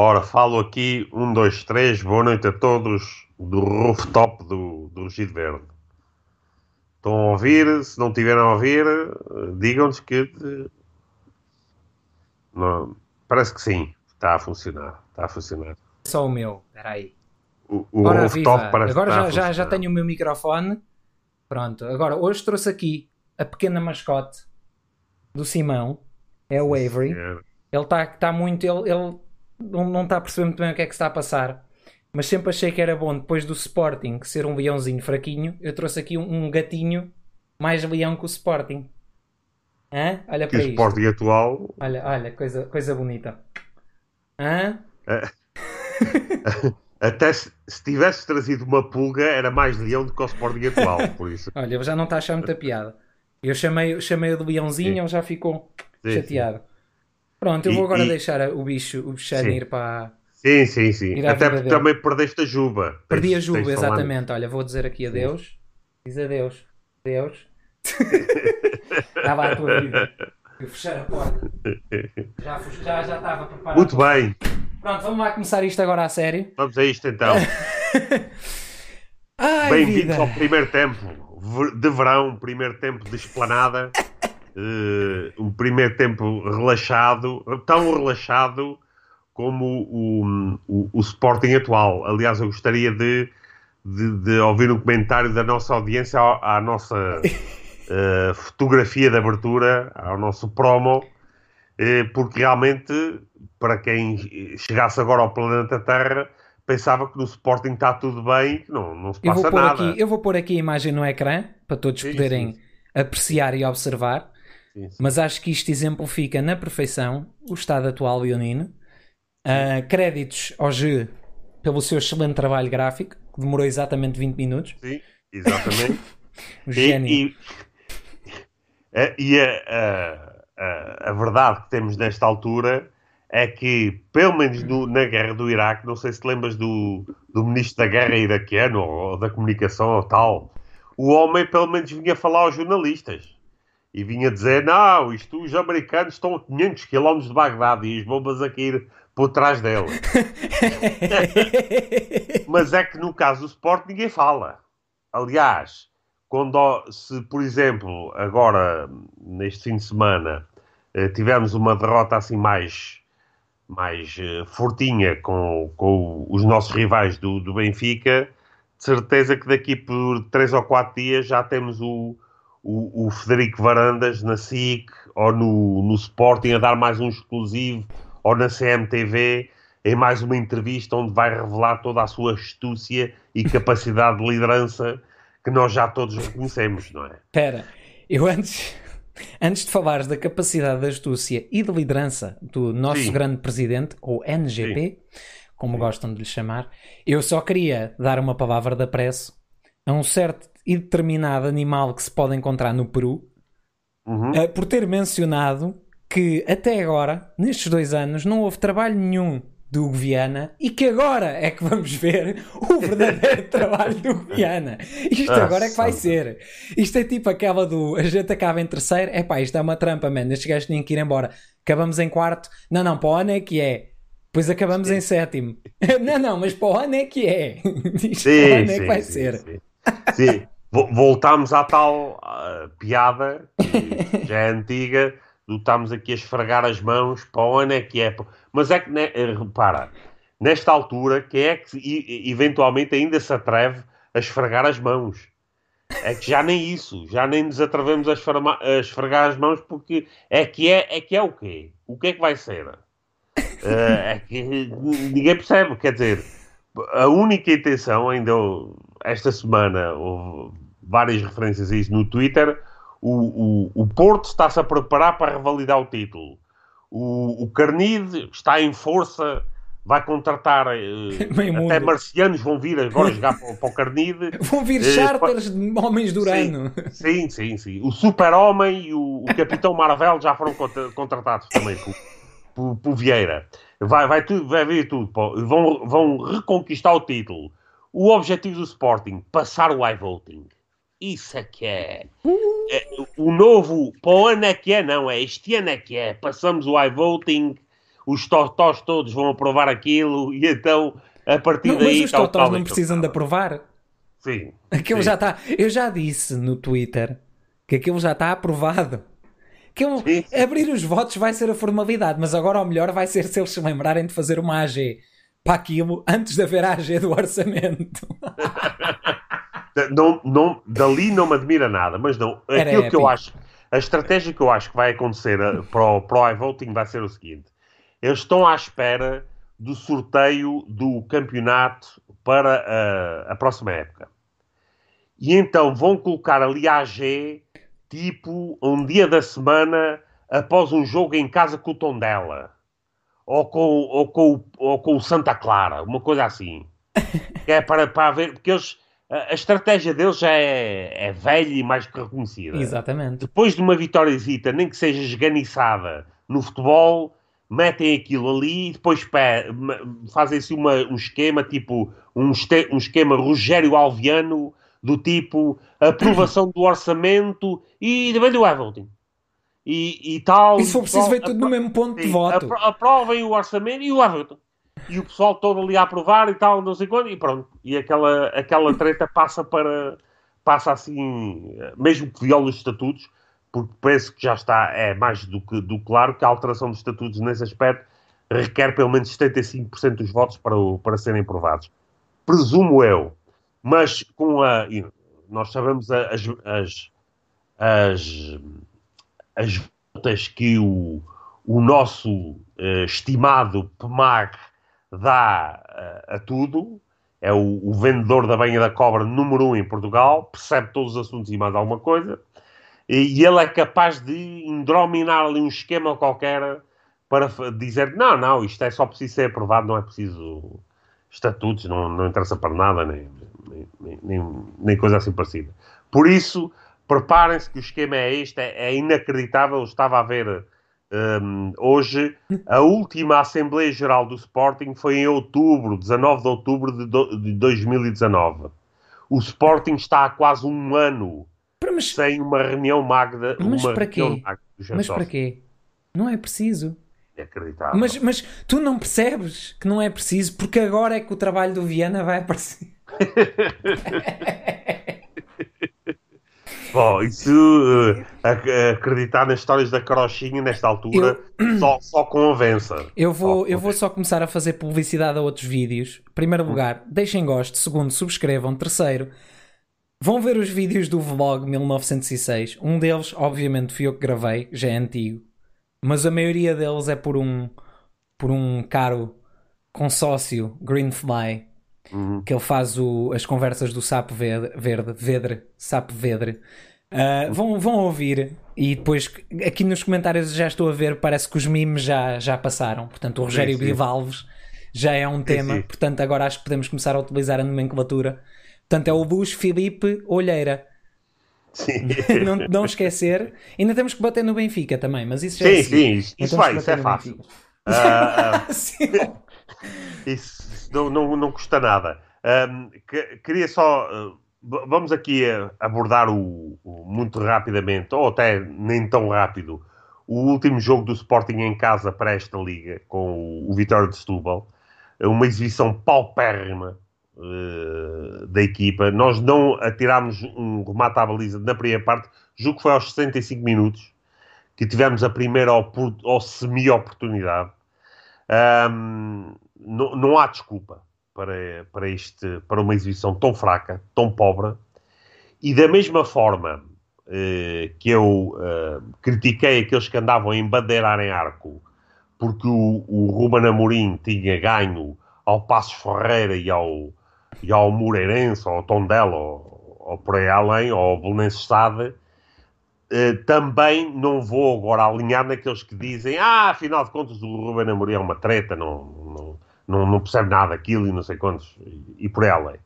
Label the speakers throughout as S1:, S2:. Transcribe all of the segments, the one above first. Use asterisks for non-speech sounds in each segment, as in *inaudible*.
S1: Ora, falo aqui, um, dois, três, boa noite a todos do rooftop do, do Rugido Verde. Estão a ouvir? Se não estiverem a ouvir, digam-nos que. Não, parece que sim, está a funcionar. Está a funcionar.
S2: Só o meu, espera aí.
S1: O, o
S2: Ora,
S1: rooftop
S2: viva.
S1: parece
S2: Agora
S1: que está
S2: já, já, já tenho o meu microfone. Pronto, agora hoje trouxe aqui a pequena mascote do Simão, é o Avery.
S1: É,
S2: Ele está tá muito. Ele, ele não, não está a perceber muito bem o que é que está a passar. Mas sempre achei que era bom, depois do Sporting ser um leãozinho fraquinho, eu trouxe aqui um, um gatinho mais leão que o Sporting. Hã? Olha para
S1: o
S2: isto.
S1: Sporting atual
S2: Olha, olha, coisa, coisa bonita. Hã? *laughs*
S1: Até se, se tivesse trazido uma pulga, era mais leão do que o Sporting atual, por isso. *laughs*
S2: Olha, já não está a achar muita piada. Eu chamei, chamei o de leãozinho,
S1: Sim.
S2: ele já ficou
S1: Sim,
S2: chateado. Pronto, eu vou agora
S1: e-
S2: deixar o bicho, o bichano
S1: Sim.
S2: ir para.
S1: Sim, sim, sim. Até porque
S2: dele.
S1: também perdeste a juba.
S2: Perdi a juba, exatamente. Olha, vou dizer aqui adeus. Diz adeus. Adeus. *laughs* Estava à tua vida. Eu fechar a porta. Já, já, já estava preparado.
S1: Muito bem,
S2: Pronto, vamos lá começar isto agora a sério.
S1: vamos a isto então. *laughs* Bem-vindos ao primeiro tempo de verão, primeiro tempo de esplanada, um primeiro tempo relaxado, tão relaxado como o, o, o Sporting atual. Aliás, eu gostaria de, de, de ouvir um comentário da nossa audiência à, à nossa *laughs* eh, fotografia de abertura, ao nosso promo, eh, porque realmente, para quem chegasse agora ao planeta Terra, pensava que no Sporting está tudo bem, que não, não se
S2: Eu vou,
S1: passa
S2: pôr
S1: nada.
S2: aqui, eu vou pôr aqui a imagem no ecrã para todos
S1: Sim,
S2: poderem
S1: sim.
S2: apreciar e observar.
S1: Sim, sim.
S2: Mas acho que isto exemplifica na perfeição o estado atual leonino. Ah, créditos ao G pelo seu excelente trabalho gráfico, que demorou exatamente 20 minutos.
S1: Sim, exatamente. *laughs*
S2: O
S1: e
S2: gênio.
S1: e, a, e a, a- a- a verdade que temos nesta altura é que, pelo menos no- na guerra do Iraque, não sei se te lembras do, do ministro da guerra iraquiano ou da comunicação ou tal, o homem pelo menos vinha falar aos jornalistas. E vinha dizer, não, isto os americanos estão a 500 km de Bagdade e as bombas a cair por trás dele. *laughs* Mas é que no caso do Sport ninguém fala. Aliás, quando, se por exemplo, agora neste fim de semana eh, tivemos uma derrota assim mais, mais eh, fortinha com, com os nossos rivais do, do Benfica, de certeza que daqui por três ou quatro dias já temos o, o, o Federico Varandas na SIC ou no, no Sporting a dar mais um exclusivo ou na CMTV em mais uma entrevista onde vai revelar toda a sua astúcia e capacidade de liderança que nós já todos reconhecemos, não é?
S2: Espera, eu antes, antes de falares da capacidade de astúcia e de liderança do nosso
S1: Sim.
S2: grande presidente, ou NGP, como gostam de lhe chamar, eu só queria dar uma palavra de apreço a um certo e determinado animal que se pode encontrar no Peru,
S1: Uhum.
S2: eh, por ter mencionado que até agora, nestes dois anos, não houve trabalho nenhum do Hugo Viana e que agora é que vamos ver o verdadeiro *laughs* trabalho do Hugo Viana. Isto
S1: Ah,
S2: agora é que vai ser. Isto é tipo aquela do a gente acaba em terceiro, é pá, isto é uma trampa, mano. Estes gajos tinham que ir embora. Acabamos em quarto, não, não, para o ano é que é. Depois acabamos em sétimo. *laughs* não, não, mas para o ano é que é. *laughs* Isto para o ano é que vai ser.
S1: Sim. Voltámos à tal ah, piada que *laughs* já é antiga, do estamos aqui a esfregar as mãos, para o ano é que é. Mas é que, né, repara, nesta altura, quem é que eventualmente ainda se atreve a esfregar as mãos? É que já nem isso, já nem nos atrevemos a, esframa- a esfregar as mãos porque é que é, é que é o quê? O que é que vai ser? Eh, é que ninguém percebe, quer dizer, a única intenção, ainda eu- esta semana houve várias referências a isso no Twitter, o, o, o Porto está-se a preparar para revalidar o título. O, o Carnide está em força, vai contratar *laughs*
S2: mundo.
S1: até marcianos vão vir agora jogar para, o- para o Carnide. *laughs*
S2: Vão vir
S1: Eh,
S2: charters de homens do Urano.
S1: Sim, sim, sim. O Super-Homem e o, o Capitão Marvel já foram contra- contratados também por, por, por Vieira. Vai, vai, tudo, vai vir tudo. Vão, vão reconquistar o título. O objetivo do Sporting, passar o iVoting. Isso é que é. É, O novo, para o ano é que é, não é? Este ano é que é. Passamos o iVoting. os totós todos vão aprovar aquilo e então a partir
S2: não,
S1: daí.
S2: Mas os totós não precisam de aprovar.
S1: Sim.
S2: Aquilo
S1: sim.
S2: já está. Eu já disse no Twitter que aquilo já está aprovado. Que abrir os votos vai ser a formalidade, mas agora o melhor vai ser se eles se lembrarem de fazer uma AG para aquilo antes de haver a AG do orçamento. *laughs*
S1: não, não, dali não me admira nada, mas não.
S2: Era
S1: Aquilo que eu acho, a estratégia que eu acho que vai acontecer eh, para o, para o iVoting vai ser o seguinte: eles estão à espera do sorteio do campeonato para a, a próxima época. E então vão colocar ali a AG tipo um dia da semana após um jogo em casa com o Tondela ou com, ou com, o- ou com o Santa Clara, uma coisa assim. *laughs* Que é para, para ver, porque eles, a, a estratégia deles já é, é velha e mais que reconhecida.
S2: Exatamente.
S1: Depois de uma vitóriazita, nem que seja esganiçada no futebol, metem aquilo ali e depois fazem-se uma- um esquema tipo um, este- um esquema Rogério Alviano do tipo aprovação do orçamento e também do Everton. E, e tal.
S2: E se for preciso,
S1: Apro-
S2: tudo no mesmo ponto de
S1: Sim,
S2: voto.
S1: apro- aprovem o orçamento e o Everton. E o pessoal todo ali a aprovar e tal, não sei quando, e pronto. E aquela, aquela treta passa para. passa assim, mesmo que viola os estatutos, porque penso que já está, é mais do que, do claro que a alteração dos estatutos nesse aspecto requer pelo menos 75% dos votos para, o- para serem aprovados. Presumo eu. Mas com a. Nós sabemos as, as, as, as voltas que o, o nosso eh, estimado PMAG dá eh, a tudo. É o, o vendedor da banha da cobra número um em Portugal, percebe todos os assuntos e mais alguma coisa. E, e ele é capaz de indrominar ali um esquema qualquer para dizer: não, não, isto é só preciso ser aprovado, não é preciso estatutos, não, não interessa para nada, nem, nem, nem, nem coisa assim parecida. Por isso, preparem-se que o esquema é este, é, é inacreditável. Eu estava a ver hum, hoje a última Assembleia Geral do Sporting foi em outubro, 19 de outubro de, do- de 2019. O Sporting está há quase um ano
S2: Mas,
S1: sem uma reunião magda.
S2: Mas
S1: uma
S2: para quê? mas para quê? Não é preciso.
S1: Inacreditável.
S2: Mas, mas tu não percebes que não é preciso, porque agora é que o trabalho do Viana vai aparecer. *laughs*
S1: Bom, isso eh, ac- acreditar nas histórias da carochinha nesta altura só, só convença.
S2: Eu vou,
S1: Só
S2: eu vou só começar a fazer publicidade a outros vídeos. Primeiro lugar, deixem gosto. Segundo, subscrevam. Terceiro, vão ver os vídeos do vlog 1906. Um deles, obviamente, fui eu que gravei, já é antigo. Mas a maioria deles é por um, por um caro consórcio, Greenfly,
S1: Uhum.
S2: que ele faz o- as conversas do Sapo Verde, verde, Vedre, Sapo Vedre. Ah, vão, vão ouvir e depois aqui nos comentários já estou a ver, parece que os memes já, já passaram. Portanto, o Rogério
S1: sim.
S2: Bivalves já é um tema.
S1: sim.
S2: Portanto, agora acho que podemos começar a utilizar a nomenclatura. Portanto, é o Luís Filipe Olheira.
S1: Sim, *laughs*
S2: não, não esquecer. Ainda temos que bater no Benfica também, mas isso já é
S1: sim, sim, isso, isso
S2: temos
S1: vai, isso é fácil. Ah, *laughs*
S2: Sim.
S1: Isso não, não, não custa nada. Ahm, que- queria só. v- vamos aqui ah, abordar o, o- muito rapidamente, ou até nem tão rápido, o último jogo do Sporting em casa para esta liga, com o, o Vitória de Setúbal. Uma exibição paupérrima eh, da equipa. Nós não atirámos um remate à baliza na primeira parte, julgo que foi aos 65 minutos que tivemos a primeira ou semi-oportunidade. Ahm, não, não há desculpa para, para, este, para uma exibição tão fraca, tão pobre. E da mesma forma eh, que eu eh, critiquei aqueles que andavam a embandeirar em arco porque o, o Ruben Amorim tinha ganho ao Passos Ferreira e ao, e ao Moreirense, ao Tondela, ou, ou por aí além, ou ao Belenenses Sade, eh, também não vou agora alinhar naqueles que dizem ah, afinal de contas o Ruben Amorim é uma treta, não, não, não, não percebe nada daquilo e não sei quantos, e, por além.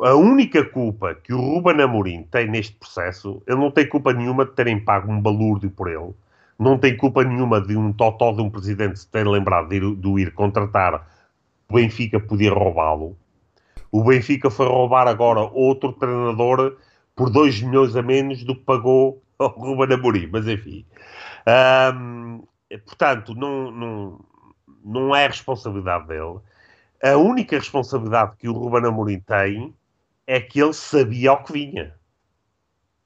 S1: A única culpa que o Ruben Amorim tem neste processo, ele não tem culpa nenhuma de terem pago um balúrdio por ele, não tem culpa nenhuma de um totó de um presidente se ter lembrado de ir, de ir contratar, o Benfica podia roubá-lo. O Benfica foi roubar agora outro treinador por 2 milhões a menos do que pagou *laughs* ao Ruben Amorim, mas enfim. Portanto, não, não, não é responsabilidade dele. A única responsabilidade que o Ruben Amorim tem é que ele sabia ao que vinha.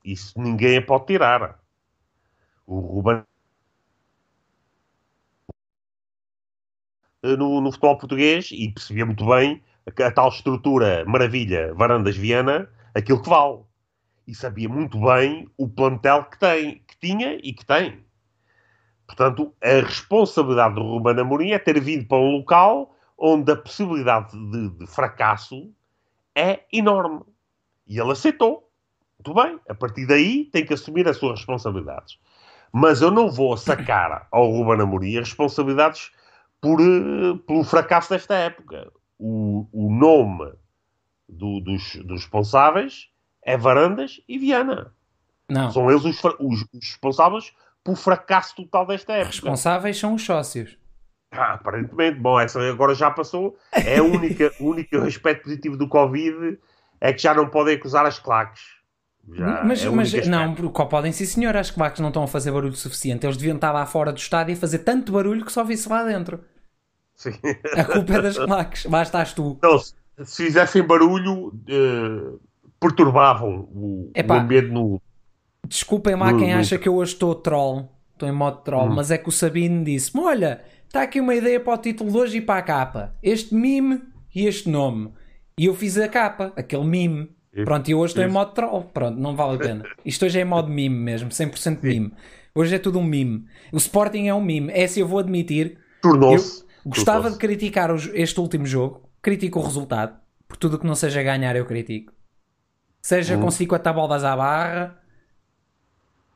S1: Isso ninguém pode tirar. O Ruben no, no futebol português e percebia muito bem a, a, tal estrutura maravilha Varandas Viana, aquilo que vale. E sabia muito bem o plantel que tem, que tinha e que tem. Portanto, a responsabilidade do Ruben Amorim é ter vindo para um local onde a possibilidade de, de fracasso é enorme. E ele aceitou. Muito bem. A partir daí tem que assumir as suas responsabilidades. Mas eu não vou sacar ao Ruben Amorim as responsabilidades por, uh, pelo fracasso desta época. O, o nome do, dos, dos, responsáveis é Varandas e Viana.
S2: Não.
S1: São eles os, os, os responsáveis pelo fracasso total desta época.
S2: Responsáveis são os sócios.
S1: Ah, aparentemente, bom, essa agora já passou. É *laughs* o único, aspecto positivo do Covid é que já não podem acusar as claques.
S2: Já mas, é mas não, podem sim senhor, as claques não estão a fazer barulho suficiente. Eles deviam estar lá fora do estádio e fazer tanto barulho que só visse lá dentro.
S1: Sim.
S2: A culpa é das *laughs* claques, lá estás tu.
S1: Não, se, se fizessem barulho, uh, perturbavam o, Epá, o ambiente no.
S2: Desculpem lá no, quem no... acha que eu hoje estou troll, estou em modo troll, hum. mas é que o Sabino disse-me: Olha, está aqui uma ideia para o título de hoje e para a capa. Este mime e este nome. E eu fiz a capa, aquele mime. Pronto, e hoje estou em modo troll. Pronto, não vale a pena. Isto hoje é em modo *laughs* mime mesmo, 100% mime. Hoje é tudo um mime. O Sporting é um mime. É se eu vou admitir.
S1: Tornou-se.
S2: Gostava de criticar este último jogo. Critico o resultado. Por tudo que não seja ganhar, eu critico. Seja hum. com 50 bolas à barra,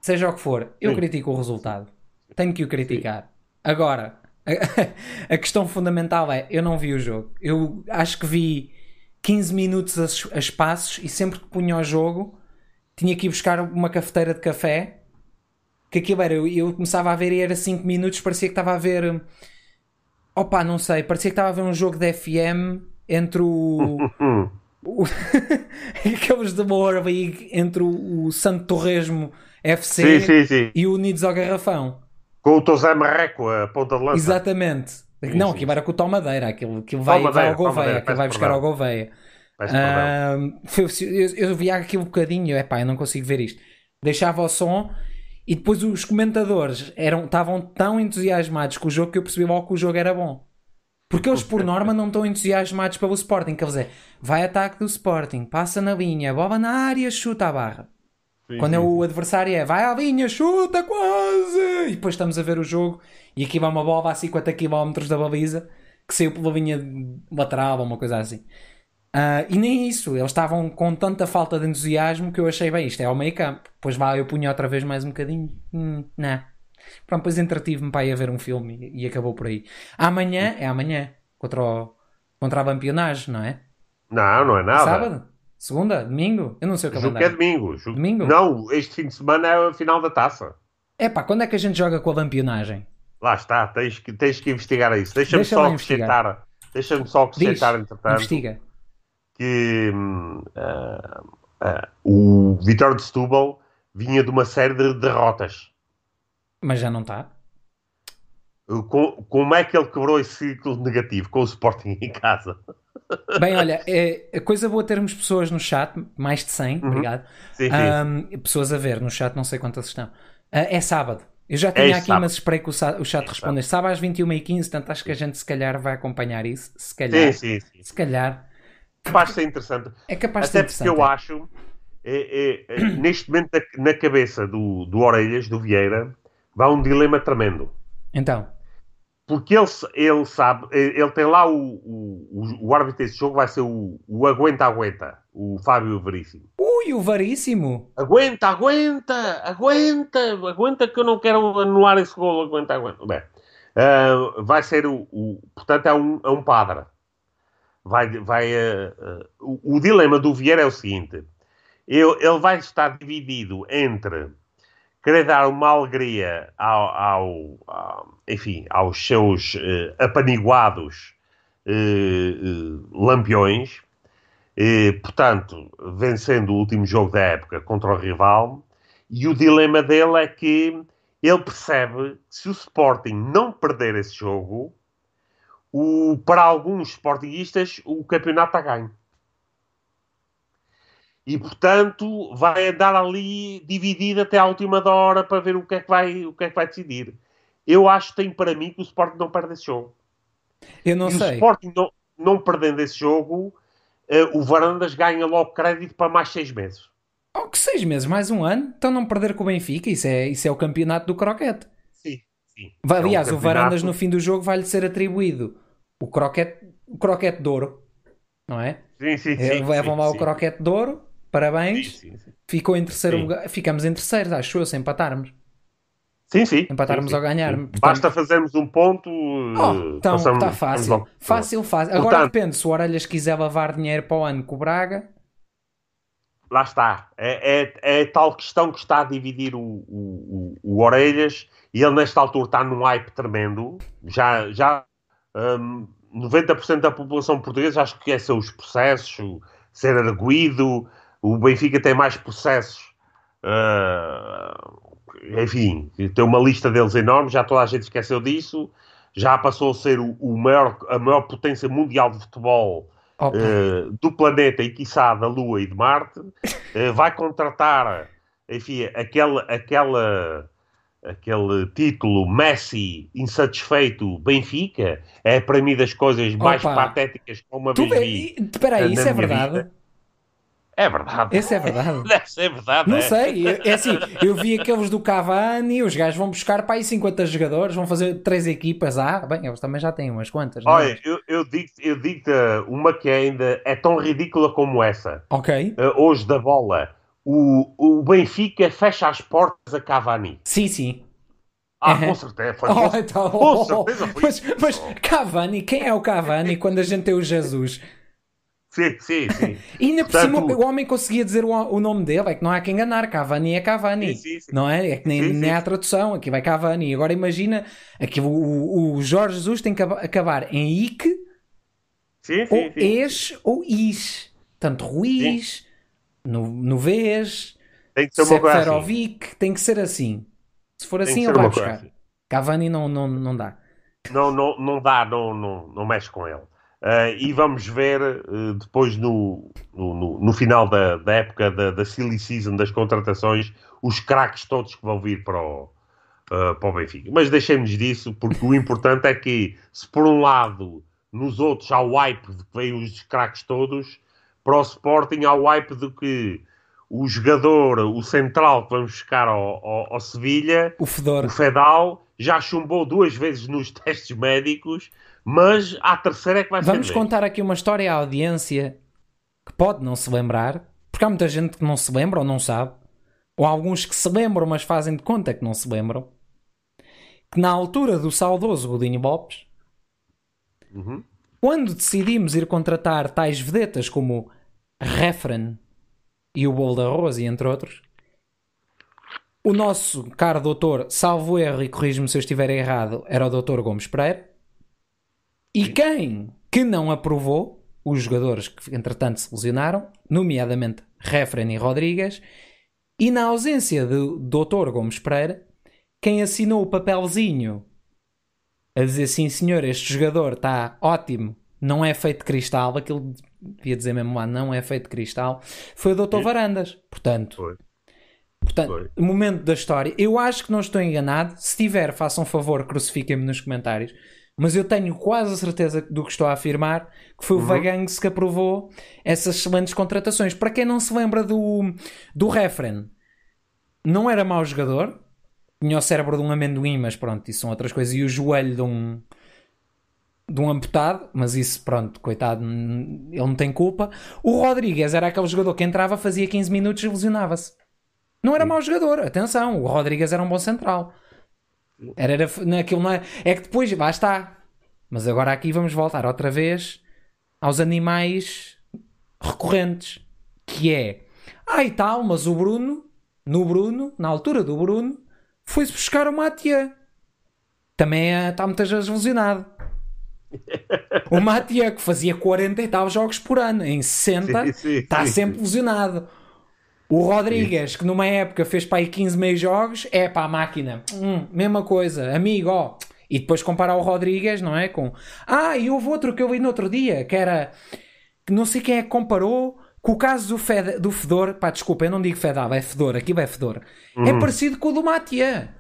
S2: seja o que for, eu Sim. critico o resultado. Tenho que o criticar. Sim. Agora, a, *laughs* a questão fundamental é: eu não vi o jogo. Eu acho que vi 15 minutos a, a espaços e sempre que punha o jogo tinha que ir buscar uma cafeteira de café. Que aquilo era, eu, eu começava a ver e era 5 minutos, parecia que estava a ver Opa, não sei, parecia que estava a ver um jogo de FM entre o. *laughs* *laughs* aqueles de Moura League entre o, o Santo Torresmo FC
S1: sim, sim, sim.
S2: e o Unidos ao Garrafão.
S1: Com o Tosé Marreco, a ponta de lança.
S2: Exatamente. Não, aquilo era com o Tom Madeira, aquilo, aquilo vai, vai ao Gouveia, aquilo vai buscar ao Gouveia. Uh, eu, eu via aquilo um bocadinho, é pá, eu não consigo ver isto. Deixava o som e depois os comentadores eram, estavam tão entusiasmados com o jogo que eu percebi logo que o jogo era bom. Porque eles, por norma, não estão entusiasmados pelo Sporting. Quer dizer, vai ataque do Sporting, passa na linha, bola na área, chuta a barra. Sim, Quando é o adversário é vai à linha, chuta quase! E depois estamos a ver o jogo e aqui vai uma bola a 50 km da baliza que saiu pela linha lateral ou uma coisa assim. Uh, e nem isso, eles estavam com tanta falta de entusiasmo que eu achei bem, isto é ao meio campo. Depois vá, eu punha outra vez mais um bocadinho. Hum, não. Pronto, depois entretive-me para ir a ver um filme e, e, acabou por aí. Amanhã é amanhã, contra, o, contra a Vampionagem, não é?
S1: Não, não é nada.
S2: Sábado? Segunda? Domingo? Eu não sei o que
S1: Jogo é domingo. Domingo? Não, este fim de semana é a final da taça.
S2: É pá, quando é que a gente joga com a Vampionagem?
S1: Lá está, tens que, tens que investigar isso. Deixa-me Deixa só acrescentar. Deixa-me só acrescentar, entretanto.
S2: Investiga
S1: que uh, uh, o Vitória de Setúbal vinha de uma série de derrotas.
S2: Mas já não está?
S1: Com, como é que ele quebrou esse ciclo negativo com o Sporting em casa?
S2: Bem, olha, é, é coisa boa termos pessoas no chat, mais de 100, uhum. obrigado. Sim, sim. Um, pessoas a ver no chat, não sei quantas estão. Uh, é sábado. Eu já tinha é aqui, sábado. mas esperei que o, o chat é respondesse. Sábado às 21h15, portanto acho que a gente se calhar vai acompanhar isso. Se calhar.
S1: Sim, sim, sim.
S2: Se calhar
S1: capaz de ser interessante.
S2: É capaz
S1: de ser
S2: Até
S1: porque eu acho, é, é, é, neste momento, na, cabeça do, do Orelhas, do Vieira, vai um dilema tremendo.
S2: Então.
S1: Porque ele, ele sabe, ele tem lá o, o, o árbitro desse jogo, vai ser o, o Aguenta-Aguenta, o Fábio Veríssimo.
S2: Ui, o Veríssimo!
S1: Aguenta, aguenta, aguenta, aguenta que eu não quero anular esse gol, aguenta, aguenta. Bem, uh, vai ser o, o, portanto, é um, é um padre vai, vai uh, uh, o, o, dilema do Vieira é o seguinte: ele, ele vai estar dividido entre querer dar uma alegria ao, ao, ao enfim, aos seus uh, apaniguados lampiões, portanto, vencendo o último jogo da época contra o rival, e o dilema dele é que ele percebe que se o Sporting não perder esse jogo, o, para alguns sportinguistas, o campeonato está ganho. E, portanto, vai andar ali dividido até à última da hora para ver o que é que vai, o que é que vai decidir. Eu acho que tem para mim que o Sporting não perde esse jogo.
S2: Eu não
S1: e
S2: sei.
S1: o Sporting não, não perdendo esse jogo, uh, o Varandas ganha logo crédito para mais seis meses.
S2: Oh, que seis meses, mais um ano? Então não perder com o Benfica, isso é, isso é o campeonato do croquete.
S1: Sim, sim.
S2: Vai,
S1: É um
S2: aliás, o Varandas no fim do jogo vai-lhe ser atribuído o croquete, o croquete de ouro, não é?
S1: Sim, sim,
S2: É,
S1: sim.
S2: Levam
S1: sim,
S2: lá o croquete de ouro, parabéns.
S1: Sim, sim, sim.
S2: Ficou em terceiro lugar, ficamos em terceiro, acho eu, se empatarmos.
S1: Sim, sim.
S2: Empatarmos ou ganhar.
S1: Sim.
S2: Portanto-
S1: Basta fazermos um ponto.
S2: Oh,
S1: eh,
S2: então está fácil.
S1: passamos ao-
S2: Fácil, fácil. Agora
S1: Portanto-
S2: depende, se o Orelhas quiser lavar dinheiro para o ano com o Braga,
S1: Lá está. É, é, é a tal questão que está a dividir o, o, o, o Orelhas e ele, nesta altura, está num hype tremendo. Já, já hum, 90% da população portuguesa já esquece os processos, ser arguído. O Benfica tem mais processos. ah, enfim, tem uma lista deles enorme. Já toda a gente esqueceu disso. Já passou a ser o, o maior, a maior potência mundial de futebol
S2: opa,
S1: eh, do planeta e, quiçá, da Lua e de Marte, eh, *laughs* vai contratar, enfim, aquela, aquela, aquele título Messi insatisfeito Benfica, é para mim das coisas mais
S2: Opa.
S1: patéticas que uma
S2: tu
S1: vez vi.
S2: espera aí, isso é verdade?
S1: vida. É verdade.
S2: Esse é verdade. *laughs*
S1: Deve ser verdade.
S2: Não
S1: é.
S2: sei, é *laughs* assim, eu vi aqueles do Cavani, os gajos vão buscar para aí 50 jogadores, vão fazer três equipas. Ah, bem, eles também já têm umas quantas. não é?
S1: Olha, eu, eu digo- eu digo-te uma que ainda é tão ridícula como essa.
S2: Ok.
S1: Eh, hoje da bola, o, o Benfica fecha as portas a Cavani.
S2: Sim, sim.
S1: Ah, com certeza. Foi,
S2: Oh, então,
S1: com certeza foi
S2: mas, mas Cavani, quem é o Cavani quando a gente tem o Jesus?
S1: Sim, sim, sim.
S2: E *laughs* ainda por
S1: Portanto-
S2: cima o homem conseguia dizer o, o nome dele, é que não há quem enganar, Cavani é Cavani.
S1: Sim, sim.
S2: Não é? É que nem,
S1: Sim,
S2: nem há tradução, aqui vai Cavani. Agora imagina, aqui o, o, Jorge Jesus tem que aba- acabar em
S1: Sim,
S2: ou. ES, ou IS. Tanto Ruiz, no, no Vez,
S1: Tem que ser uma coisa assim.
S2: Tem que ser assim. Se for assim,
S1: que
S2: ele vai buscar.
S1: assim.
S2: Cavani não, não, não dá.
S1: Não, não, não dá, não, não, não mexe com ele. Ah, e vamos ver eh, depois no, no, no- final da, da época da, da silly season das contratações os craques todos que vão vir para o, ah, para o Benfica. Mas deixemos disso porque o importante é que se por um lado nos outros há o hype de que vêm os craques todos, para o Sporting há o hype de que o jogador, o central que vamos buscar ao, ao, ao Sevilha
S2: O Fedor.
S1: o Fedal já chumbou duas vezes nos *laughs* testes médicos, mas à terceira é que vai
S2: Vamos
S1: ser.
S2: contar aqui uma história à audiência que pode não se lembrar, porque há muita gente que não se lembra ou não sabe, ou alguns que se lembram, mas fazem de conta que não se lembram, que na altura do saudoso Godinho Lopes,
S1: Uhum.
S2: quando decidimos ir contratar tais vedetas como Refren e o Bolo da Rose, entre outros, o nosso caro doutor, salvo erro e corrijo-me se eu estiver errado, era o doutor Gomes Pereira. E quem que não aprovou, os jogadores que entretanto se lesionaram, nomeadamente Refren e Rodrigues, e na ausência do doutor Gomes Pereira, quem assinou o papelzinho a dizer sim senhor, este jogador está ótimo, não é feito de cristal, aquilo devia dizer mesmo lá, não é feito de cristal, foi o Dr.
S1: Sim.
S2: Varandas. Portanto,
S1: Foi.
S2: portanto
S1: Foi.
S2: momento da história. Eu acho que não estou enganado. Se tiver, façam um favor, crucifiquem-me nos comentários. Mas eu tenho quase a certeza do que estou a afirmar que foi o
S1: Uhum.
S2: Vagangs que aprovou essas excelentes contratações. Para quem não se lembra do, do Refren, não era mau jogador, tinha o cérebro de um amendoim, mas pronto, isso são outras coisas, e o joelho de um de um amputado, mas isso, pronto, coitado, ele não tem culpa. O Rodrigues era aquele jogador que entrava, fazia 15 minutos e lesionava-se. Não era mau jogador, atenção, o Rodrigues era um bom central. Era, era naquilo não é, é que depois, lá está. Mas agora aqui vamos voltar outra vez aos animais recorrentes, que é, ah e tal, mas o Bruno, no Bruno, na altura do Bruno, foi-se buscar o Matia. Também é- está muitas vezes lesionado. *laughs* O Matia, que fazia 40 e tal jogos por ano, em 60,
S1: Sim, sim,
S2: está sempre lesionado. O Rodrigues, que numa época fez para aí 15 meio jogos, é para a máquina. Hum, mesma coisa, amigo, ó, E depois comparar o Rodrigues, não é? Com. Ah, e houve outro que eu vi no outro dia, que era. Não sei quem é que comparou com o caso do, Fed, do Fedor. Pá, desculpa, eu não digo Fedava, é Fedor, aqui vai Fedor. É parecido com o do Matia.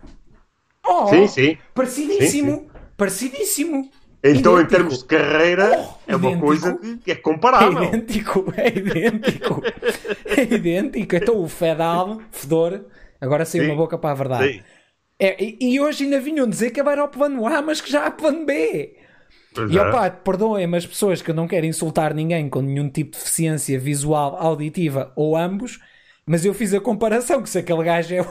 S2: Oh,
S1: Sim, sim.
S2: Parecidíssimo.
S1: Sim,
S2: Parecidíssimo.
S1: Então, em
S2: Idêntico.
S1: termos de carreira,
S2: Oh,
S1: é uma
S2: idêntico.
S1: coisa que, é
S2: É
S1: comparável.
S2: idêntico, é idêntico. É idêntico. Então o Fedal, Fedor, agora saiu uma boca para a verdade.
S1: Sim.
S2: É, e, e hoje ainda vinham dizer que era o plano A, mas que já há plano B.
S1: Pois
S2: E
S1: é.
S2: opá, perdoem-me as pessoas que eu não quero insultar ninguém com nenhum tipo de deficiência visual, auditiva ou ambos, mas eu fiz a comparação que se aquele gajo é,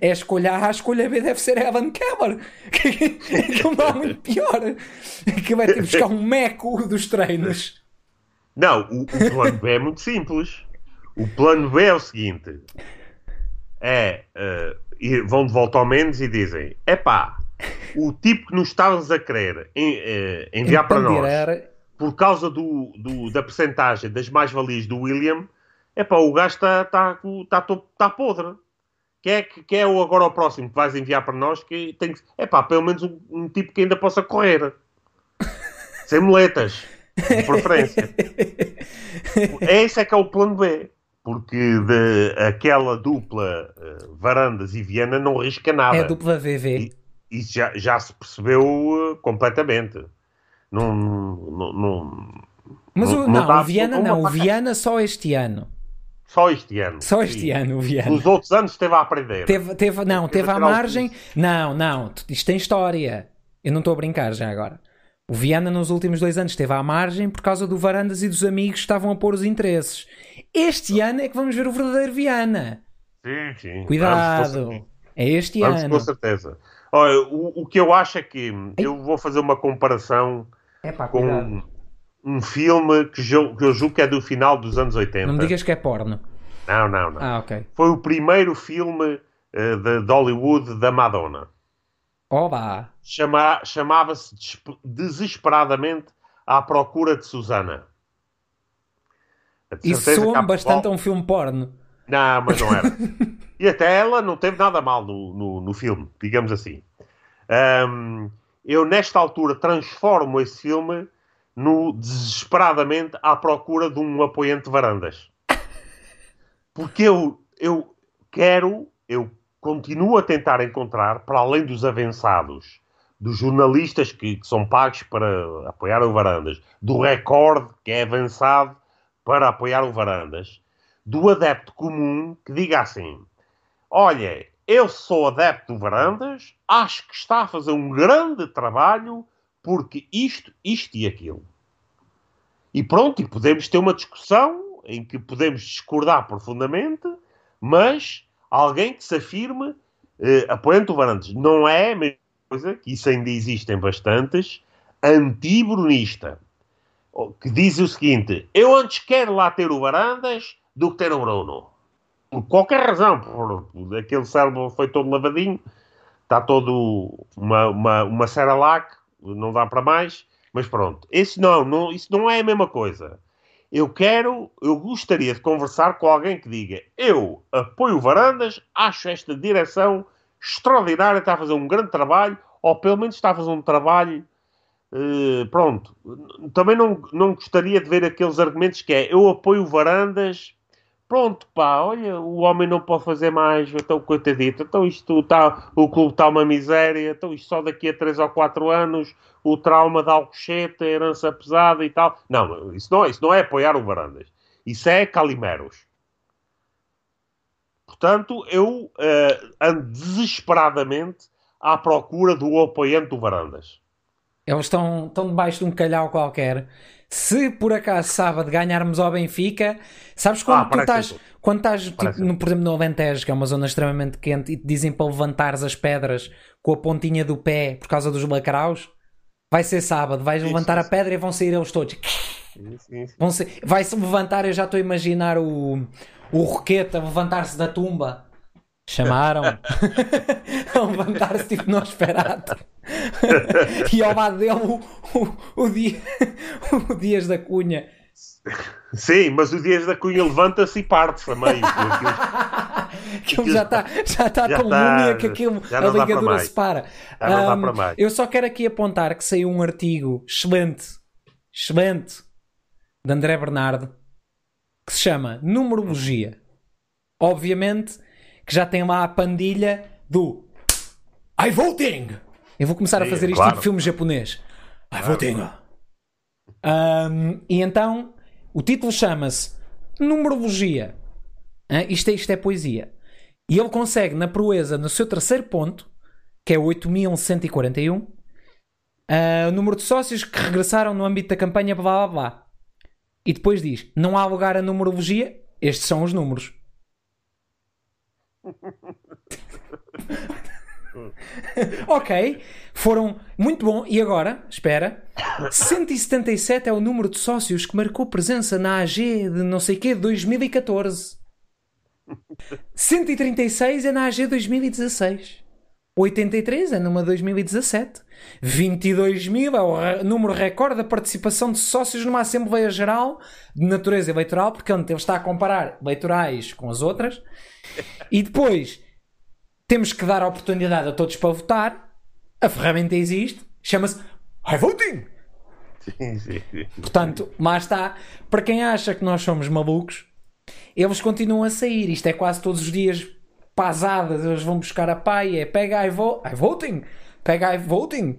S2: é a escolha A, a escolha B deve ser Evan Keller. Que, que não há muito pior. Que vai ter que buscar um meco dos treinos.
S1: Não, o, o plano B é muito simples. O plano B é o seguinte: é eh, ir- vão de volta ao menos e dizem: epá, o tipo que nos estavas a querer en- eh, enviar para nós por causa do, do- da percentagem das mais-valias do William, epá, o gajo está tá, tá, tá, tá podre. Quem é, que, é o agora o próximo que vais enviar para nós? Que tem que, epá, pelo menos um, um tipo que ainda possa correr. *laughs* Sem muletas. De preferência. *laughs* Esse é que é o plano B. Porque de, aquela dupla eh, Varandas e Viana não risca nada.
S2: É a dupla VV.
S1: E- Isso já, já se percebeu eh, completamente. Não, não, não-
S2: Mas o,
S1: não
S2: não, o Viana não, o. Viana só este ano.
S1: Só este ano.
S2: Só este
S1: Sim.
S2: ano, o Viana.
S1: Nos outros anos esteve a aprender.
S2: Teve, teve, não,
S1: Teve
S2: teve à margem. Não, não, isto tem história. Eu não estou a brincar já agora. O Viana nos últimos dois anos esteve à margem por causa do Varandas e dos amigos que estavam a pôr os interesses. Este ano é que vamos ver o verdadeiro Viana.
S1: Sim, sim.
S2: Cuidado. É este
S1: Vamos
S2: ano.
S1: com certeza. Olha, o, o que eu acho é que eu vou fazer uma comparação
S2: Epá,
S1: com
S2: cuidado.
S1: Um, um filme que, que eu julgo que é do final dos anos 80.
S2: Não me digas que é porno.
S1: Não, não, não.
S2: Ah, ok.
S1: Foi o primeiro filme eh, de, de Hollywood da Madonna.
S2: Oba!
S1: Chama- Chamava-se Desesperadamente à Procura de Susana.
S2: Isso soa bastante a um filme porno.
S1: Não, mas não era. *laughs* e até ela não teve nada mal no, no, no filme, digamos assim. Ahm, eu, nesta altura, transformo esse filme no Desesperadamente à Procura de um Apoiante de Varandas. *laughs* Porque eu, eu quero, eu continuo a tentar encontrar, para além dos avançados, dos jornalistas que, que são pagos para apoiar o Varandas, do recorde que é avançado para apoiar o Varandas, do adepto comum que diga assim: Olha, eu sou adepto do Varandas, acho que está a fazer um grande trabalho porque isto, isto e aquilo. E pronto, e podemos ter uma discussão em que podemos discordar profundamente, mas alguém que se afirme eh, apoiante do Varandas não é a mesma coisa, que isso ainda existem bastantes, anti-brunista que diz o seguinte: eu antes quero lá ter o Varandas do que ter o Bruno. Por qualquer razão, por, aquele cérebro foi todo lavadinho, está todo uma, uma, uma Cerelac, não dá para mais, mas pronto. Esse não, não, isso não é a mesma coisa. Eu quero, eu gostaria de conversar com alguém que diga: eu apoio Varandas, acho esta direção extraordinária, está a fazer um grande trabalho, ou pelo menos está a fazer um trabalho Uh, pronto, também não, não gostaria de ver aqueles argumentos que é eu apoio varandas, pronto, pá, olha, o homem não pode fazer mais, então coitadito, então isto está, o clube está uma miséria, então isto só daqui a 3 ou 4 anos, o trauma da Alcochete, a herança pesada e tal. Não, isso não, isso não é apoiar o varandas, isso é calimeros. Portanto, eu uh, ando desesperadamente à procura do apoiante do varandas.
S2: Eles estão, estão debaixo de um calhau qualquer. Se por acaso sábado ganharmos ao Benfica, sabes quando
S1: Ah,
S2: tu estás, quando estás tipo, no, por exemplo, no Alentejo, que é uma zona extremamente quente, e te dizem para levantares as pedras com a pontinha do pé por causa dos lacraus? Vai ser sábado, vais
S1: Sim,
S2: levantar
S1: sim,
S2: a pedra e vão sair eles todos. Vão ser- Vai-se levantar, eu já estou a imaginar o, o Roqueta a levantar-se da tumba. Chamaram *laughs* a levantar-se tipo no esperato. e ao lado dele o, o, o, dia, *laughs* o Dias da Cunha.
S1: Sim, mas o Dias da Cunha levanta-se e parte-se a meio. Aquilo- *laughs*
S2: aquilo já está já tá
S1: Já
S2: tão
S1: tá,
S2: múmia que aquilo, a
S1: não
S2: ligadura se para.
S1: Já não dá
S2: Ahm,
S1: para mais.
S2: eu só quero aqui apontar que saiu um artigo excelente, excelente, de André Bernardo, que se chama Numerologia. Obviamente que já tem lá a pandilha do iVoting. Eu vou começar a
S1: Sim,
S2: fazer isto
S1: claro.
S2: tipo filme japonês. iVoting. Ahm, e então, o título chama-se Numerologia. Hã? Isto, é, isto é poesia. E ele consegue, na proeza, no seu terceiro ponto, que é 8141, ah, o número de sócios que regressaram no âmbito da campanha, blá blá blá. E depois diz: não há lugar a numerologia, estes são os números. *laughs* ok, foram muito bom. E agora, espera, 177 é o número de sócios que marcou presença na AG de não sei quê de 2014. 136 é na AG 2016. 83 é numa 2017. 22 mil é o número recorde da participação de sócios numa Assembleia Geral de natureza eleitoral, porque ele está a comparar eleitorais com as outras. E depois temos que dar a oportunidade a todos para votar. A ferramenta existe, chama-se iVoting.
S1: Sim, sim, sim.
S2: Portanto, lá está. Para quem acha que nós somos malucos, eles continuam a sair. Isto é quase todos os dias pasadas. Eles vão buscar a pai. É pega iVo- iVoting, pega iVoting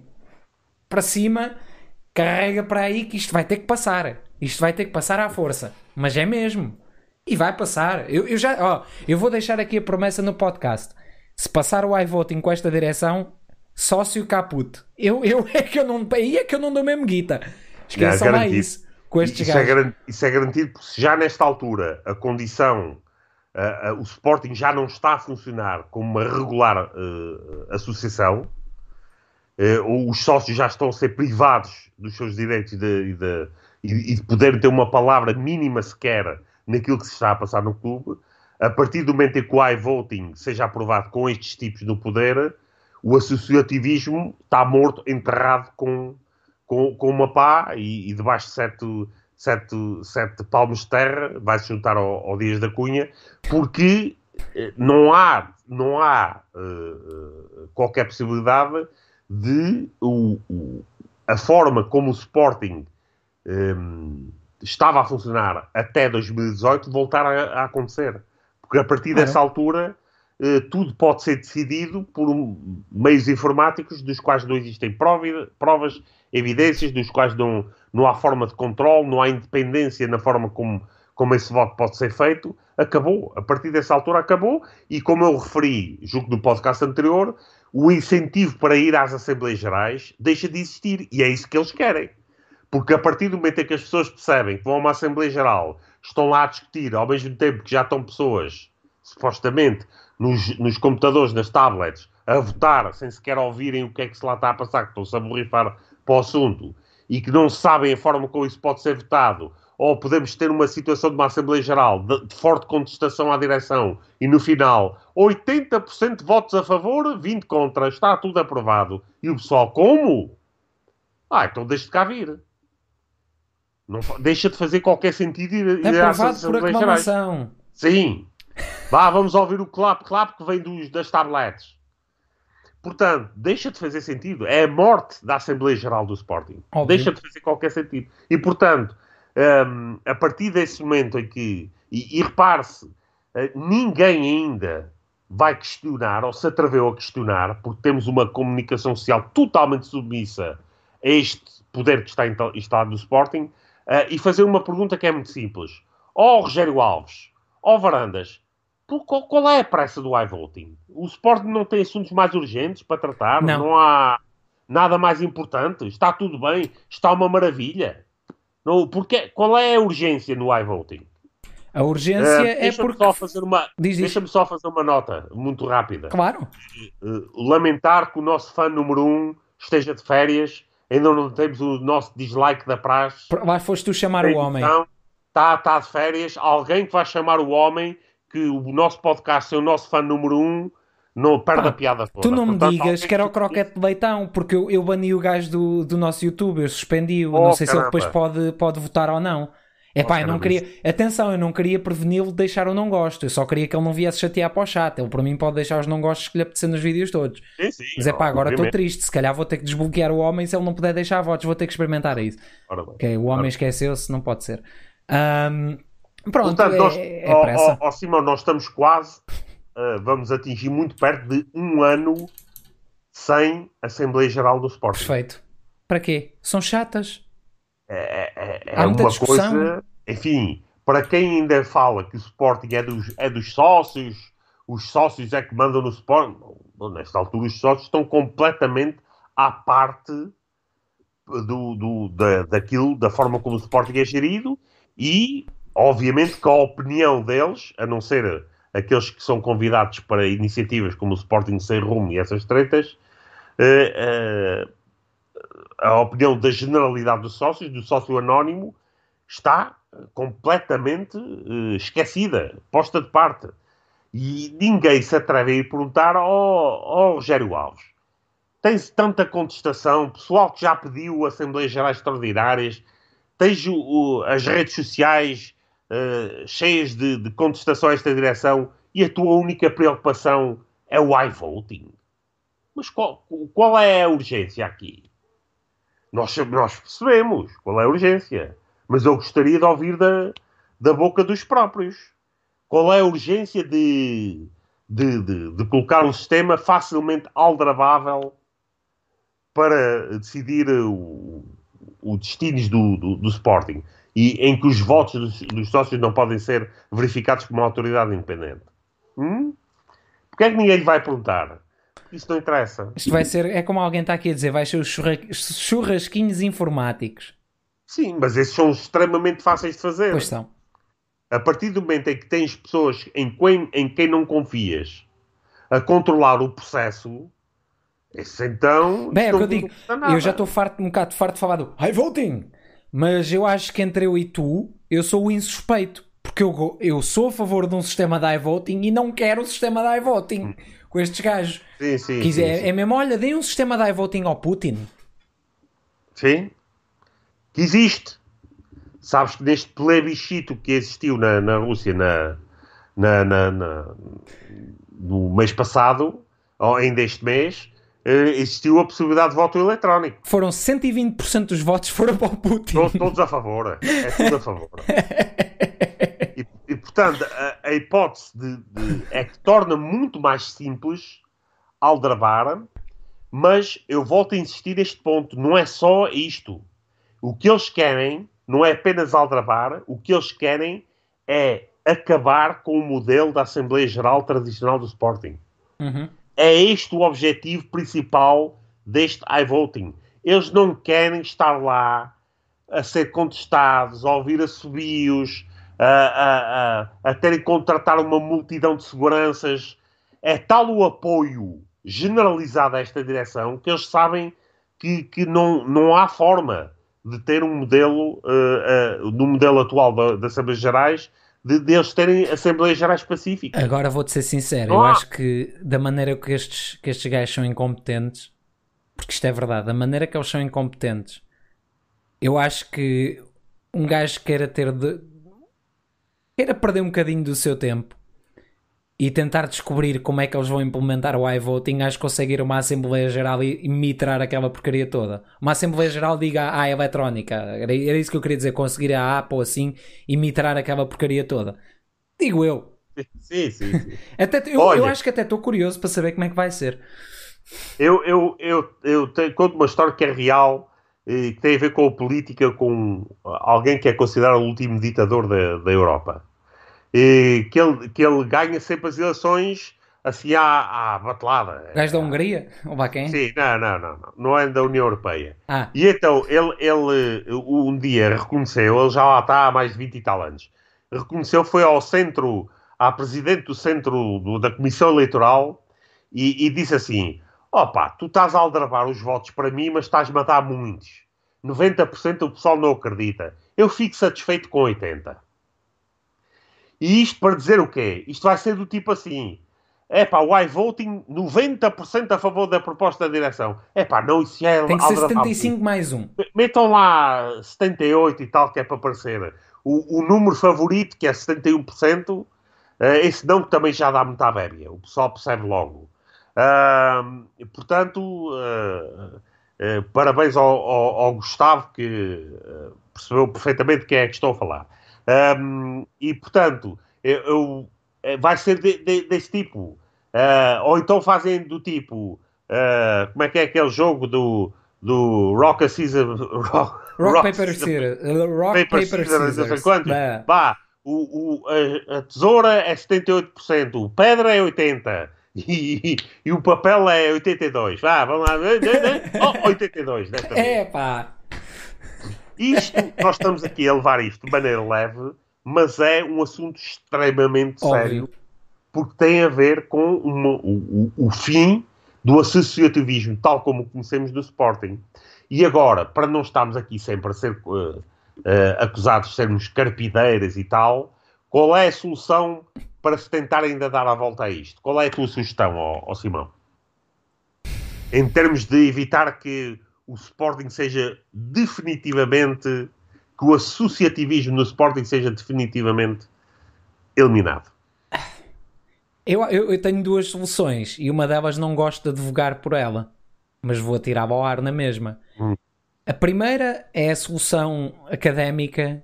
S2: para cima, carrega para aí que isto vai ter que passar. Isto vai ter que passar à força. Mas é mesmo. E vai passar. Eu, eu já, ó, eu vou deixar aqui a promessa no podcast. Se passar o iVoting com esta direção, sócio caput. Eu, eu é que eu não. Aí é que eu não dou mesmo guita. Esqueçam lá
S1: garantido.
S2: isso. Com estes
S1: Isso é,
S2: gajos.
S1: garan- isso é garantido porque se já nesta altura a condição, o Sporting já não está a funcionar como uma regular ah, associação, eh, ou os sócios já estão a ser privados dos seus direitos e de, e de, e- de poderem ter uma palavra mínima sequer naquilo que se está a passar no clube, a partir do momento em que o iVoting seja aprovado com estes tipos no poder, o associativismo está morto, enterrado com, com, com uma pá e, e debaixo de sete, sete, sete palmos de terra, vai se juntar ao, ao Dias da Cunha, porque eh, não há, não há eh, qualquer possibilidade de o, o- a forma como o Sporting hum, estava a funcionar até 2018 voltar a, a acontecer. Porque a partir
S2: Claro.
S1: dessa altura eh, tudo pode ser decidido por um- meios informáticos dos quais não existem prova- provas, evidências, dos quais não, não há forma de controle, não há independência na forma como, como esse voto pode ser feito. Acabou. A partir dessa altura acabou. E como eu referi, julgo no podcast anterior, o incentivo para ir às Assembleias Gerais deixa de existir. E é isso que eles querem. Porque a partir do momento em que as pessoas percebem que vão a uma Assembleia Geral, estão lá a discutir, ao mesmo tempo que já estão pessoas, supostamente, nos, nos computadores, nas tablets, a votar sem sequer ouvirem o que é que se lá está a passar, que estão-se a borrifar para o assunto, e que não sabem a forma como isso pode ser votado, ou podemos ter uma situação de uma Assembleia Geral de, de forte contestação à direção, e no final, 80% de votos a favor, 20 contra, está tudo aprovado. E o pessoal, como? Ah, então deixa de cá vir. Não, deixa de fazer qualquer sentido ir, ir às
S2: Aprovado por
S1: Gerais.
S2: aclamação.
S1: Sim. Vá, vamos ouvir o clap, clap que vem dos, das tabletes. Portanto, deixa de fazer sentido. É a morte da Assembleia Geral do Sporting.
S2: Óbvio.
S1: Deixa de fazer qualquer sentido. E, portanto, hum, a partir desse momento em que... E, e repare-se, eh, ninguém ainda vai questionar, ou se atreveu a questionar, porque temos uma comunicação social totalmente submissa a este poder que está instalado no Sporting, eh, e fazer uma pergunta que é muito simples. Ó Rogério Alves, ó Varandas, por- qual, qual é a pressa do iVoting? O Sporting não tem assuntos mais urgentes para tratar?
S2: Não.
S1: há nada mais importante? Está tudo bem? Está uma maravilha? Não, porque, qual é a urgência no iVoting?
S2: A urgência
S1: Eh,
S2: é porque.
S1: só fazer uma, deixa-me só fazer uma nota muito rápida.
S2: Claro.
S1: Eh, lamentar que o nosso fã número um esteja de férias. Ainda não temos o nosso dislike da praxe.
S2: Lá foste tu chamar o homem.
S1: Está tá de férias. Alguém que vai chamar o homem que o nosso podcast é o nosso fã número um. Não perde
S2: Pá,
S1: a piada toda.
S2: Tu não me digas que era o croquete de leitão, porque eu, eu bani o gajo do, do nosso YouTube, eu suspendi-o.
S1: Oh,
S2: não sei se ele
S1: caramba.
S2: depois pode, pode votar ou não. É pá, eu não queria. Atenção, eu não queria preveni-lo de deixar o não gosto. Eu só queria que ele não viesse chatear para o chat. Ele, para mim, pode deixar os não gostos que lhe apetecer nos vídeos todos.
S1: Sim, sim,
S2: Mas é pá, agora estou triste. Se calhar vou ter que desbloquear o homem se ele não puder deixar votos. Vou ter que experimentar isso. Okay, o homem esqueceu-se, não pode ser. Um, pronto,
S1: Portanto,
S2: é,
S1: nós,
S2: é pressa.
S1: Ó, ó, Simão, nós estamos quase. Uh, vamos atingir muito perto de um ano sem Assembleia Geral do Sporting.
S2: Perfeito. Para quê? São chatas.
S1: É, é, é uma discussão. coisa. Enfim, para quem ainda fala que o Sporting é dos, é dos sócios, os sócios é que mandam no Sporting, nesta altura os sócios estão completamente à parte do, do, da, daquilo, da forma como o Sporting é gerido e, obviamente, que a opinião deles, a não ser aqueles que são convidados para iniciativas como o Sporting Sem Rumo e essas tretas, uh, uh, a opinião da generalidade dos sócios, do sócio anónimo, está completamente uh, esquecida, posta de parte. E ninguém se atreve a ir perguntar ao, ao Rogério Alves. Tem-se tanta contestação, pessoal que já pediu Assembleias Gerais Extraordinárias, tens o, o, as redes sociais uh, cheias de, de contestação a esta direção e a tua única preocupação é o iVoting. Mas qual, qual é a urgência aqui? Nós, nós percebemos qual é a urgência, mas eu gostaria de ouvir da, da boca dos próprios. Qual é a urgência de, de, de, de colocar um sistema facilmente aldrabável para decidir o, o destinos do, do, do, Sporting e em que os votos dos, dos, sócios não podem ser verificados por uma autoridade independente? Hum? Porquê é que ninguém lhe vai perguntar? Isso não interessa.
S2: Isto vai ser, é como alguém está aqui a dizer, vai ser os churrasquinhos informáticos.
S1: Sim, mas esses são extremamente fáceis de fazer.
S2: Pois são.
S1: A partir do momento em que tens pessoas em quem, em quem não confias a controlar o processo, esse então.
S2: Bem, é o que eu digo. Eu já estou farto, um bocado farto de falar do high voting, mas eu acho que entre eu e tu, eu sou o insuspeito. Porque eu, eu sou a favor de um sistema de iVoting e não quero o sistema de iVoting. Com estes gajos.
S1: Sim, sim.
S2: Quiser,
S1: sim, sim.
S2: É mesmo, olha, deem um sistema de iVoting ao Putin.
S1: Sim. Que existe. Sabes que neste plebiscito que existiu na, na Rússia na, na, na, na, no mês passado, ou ainda este mês, existiu a possibilidade de voto eletrónico.
S2: Foram 120% dos votos foram para o Putin.
S1: Todos, todos a favor. É tudo a favor. *laughs* E, portanto, a, a hipótese de, de, é que torna muito mais simples aldrabar, mas eu volto a insistir neste ponto, não é só isto. O que eles querem não é apenas aldrabar, o que eles querem é acabar com o modelo da Assembleia Geral tradicional do Sporting.
S2: Uhum.
S1: É este o objetivo principal deste iVoting. Eles não querem estar lá a ser contestados, a ouvir assobios, a, a, a, a terem que contratar uma multidão de seguranças. É tal o apoio generalizado a esta direção que eles sabem que, que não, não há forma de ter um modelo, uh, uh, no modelo atual das da Assembleias Gerais, de, de, eles terem Assembleias Gerais pacíficas.
S2: Agora vou-te ser sincero, não eu há. acho que da maneira que estes, que estes gajos são incompetentes, porque isto é verdade, da maneira que eles são incompetentes, eu acho que um gajo queira ter de, queira perder um bocadinho do seu tempo e tentar descobrir como é que eles vão implementar o iVoting, acho que consegue ir a uma Assembleia Geral e, e mitrar aquela porcaria toda. Uma Assembleia Geral diga à eletrónica, era, era isso que eu queria dizer, conseguir a app ou assim e mitrar aquela porcaria toda. Digo eu.
S1: Sim, sim, sim. *laughs*
S2: até, eu, Olha, eu acho que até estou curioso para saber como é que vai ser.
S1: Eu, eu, eu, eu tenho, conto uma história que é real que tem a ver com a política, com alguém que é considerado o último ditador da, da Europa. Que, ele, que ele ganha sempre as eleições assim à, à batelada.
S2: Gajo da Hungria? Ou lá quem?
S1: Sim, não, não, não, não. Não é da União Europeia.
S2: Ah.
S1: E então ele, ele um dia reconheceu, ele já lá está há mais de 20 e tal anos, reconheceu, foi ao centro, à presidente do centro do, da Comissão Eleitoral e, e disse assim: Opa, tu estás a aldrabar os votos para mim, mas estás a matar muitos. 90% do pessoal não acredita. Eu fico satisfeito com 80%. E isto para dizer o quê? Isto vai ser do tipo assim. É pá, o iVoting 90% a favor da proposta da direção. É pá, não, isso é.
S2: Tem que ser 75 mais um.
S1: Metam lá 78 e tal, que é para aparecer. o, o número favorito, que é 71%, uh, esse não também já dá muita bébia. O pessoal percebe logo. Uh, portanto, uh, uh, parabéns ao, ao, ao, Gustavo, que percebeu perfeitamente quem é que estou a falar. Um, e, portanto, eu, eu, vai ser de, de, desse tipo. ou então fazem do tipo. como é que é aquele jogo do, do Rock a Caesar. *laughs*
S2: Rock, rock, Paper Scissors. Rock, Paper, Scissors.
S1: Quanto? Vá, o, o, a, a, tesoura é 78%, o pedra é 80%. *laughs* E, e, o papel é 82. Vá, vamos lá. *laughs* Oh, 82, desta vez.
S2: É pá.
S1: Isto, nós estamos aqui a levar isto de maneira leve, mas é um assunto extremamente Óbvio. sério, porque tem a ver com uma, o, o, o fim do associativismo, tal como conhecemos do Sporting. E agora, para não estarmos aqui sempre a ser uh, uh, acusados de sermos carpideiras e tal, qual é a solução para se tentar ainda dar a volta a isto? Qual é a tua sugestão, ó, ó Simão? Em termos de evitar que o Sporting seja definitivamente, que o associativismo no Sporting seja definitivamente eliminado.
S2: Eu, eu, eu, tenho duas soluções e uma delas não gosto de advogar por ela, mas vou atirar ao ar na mesma. Hum. A primeira é a solução académica,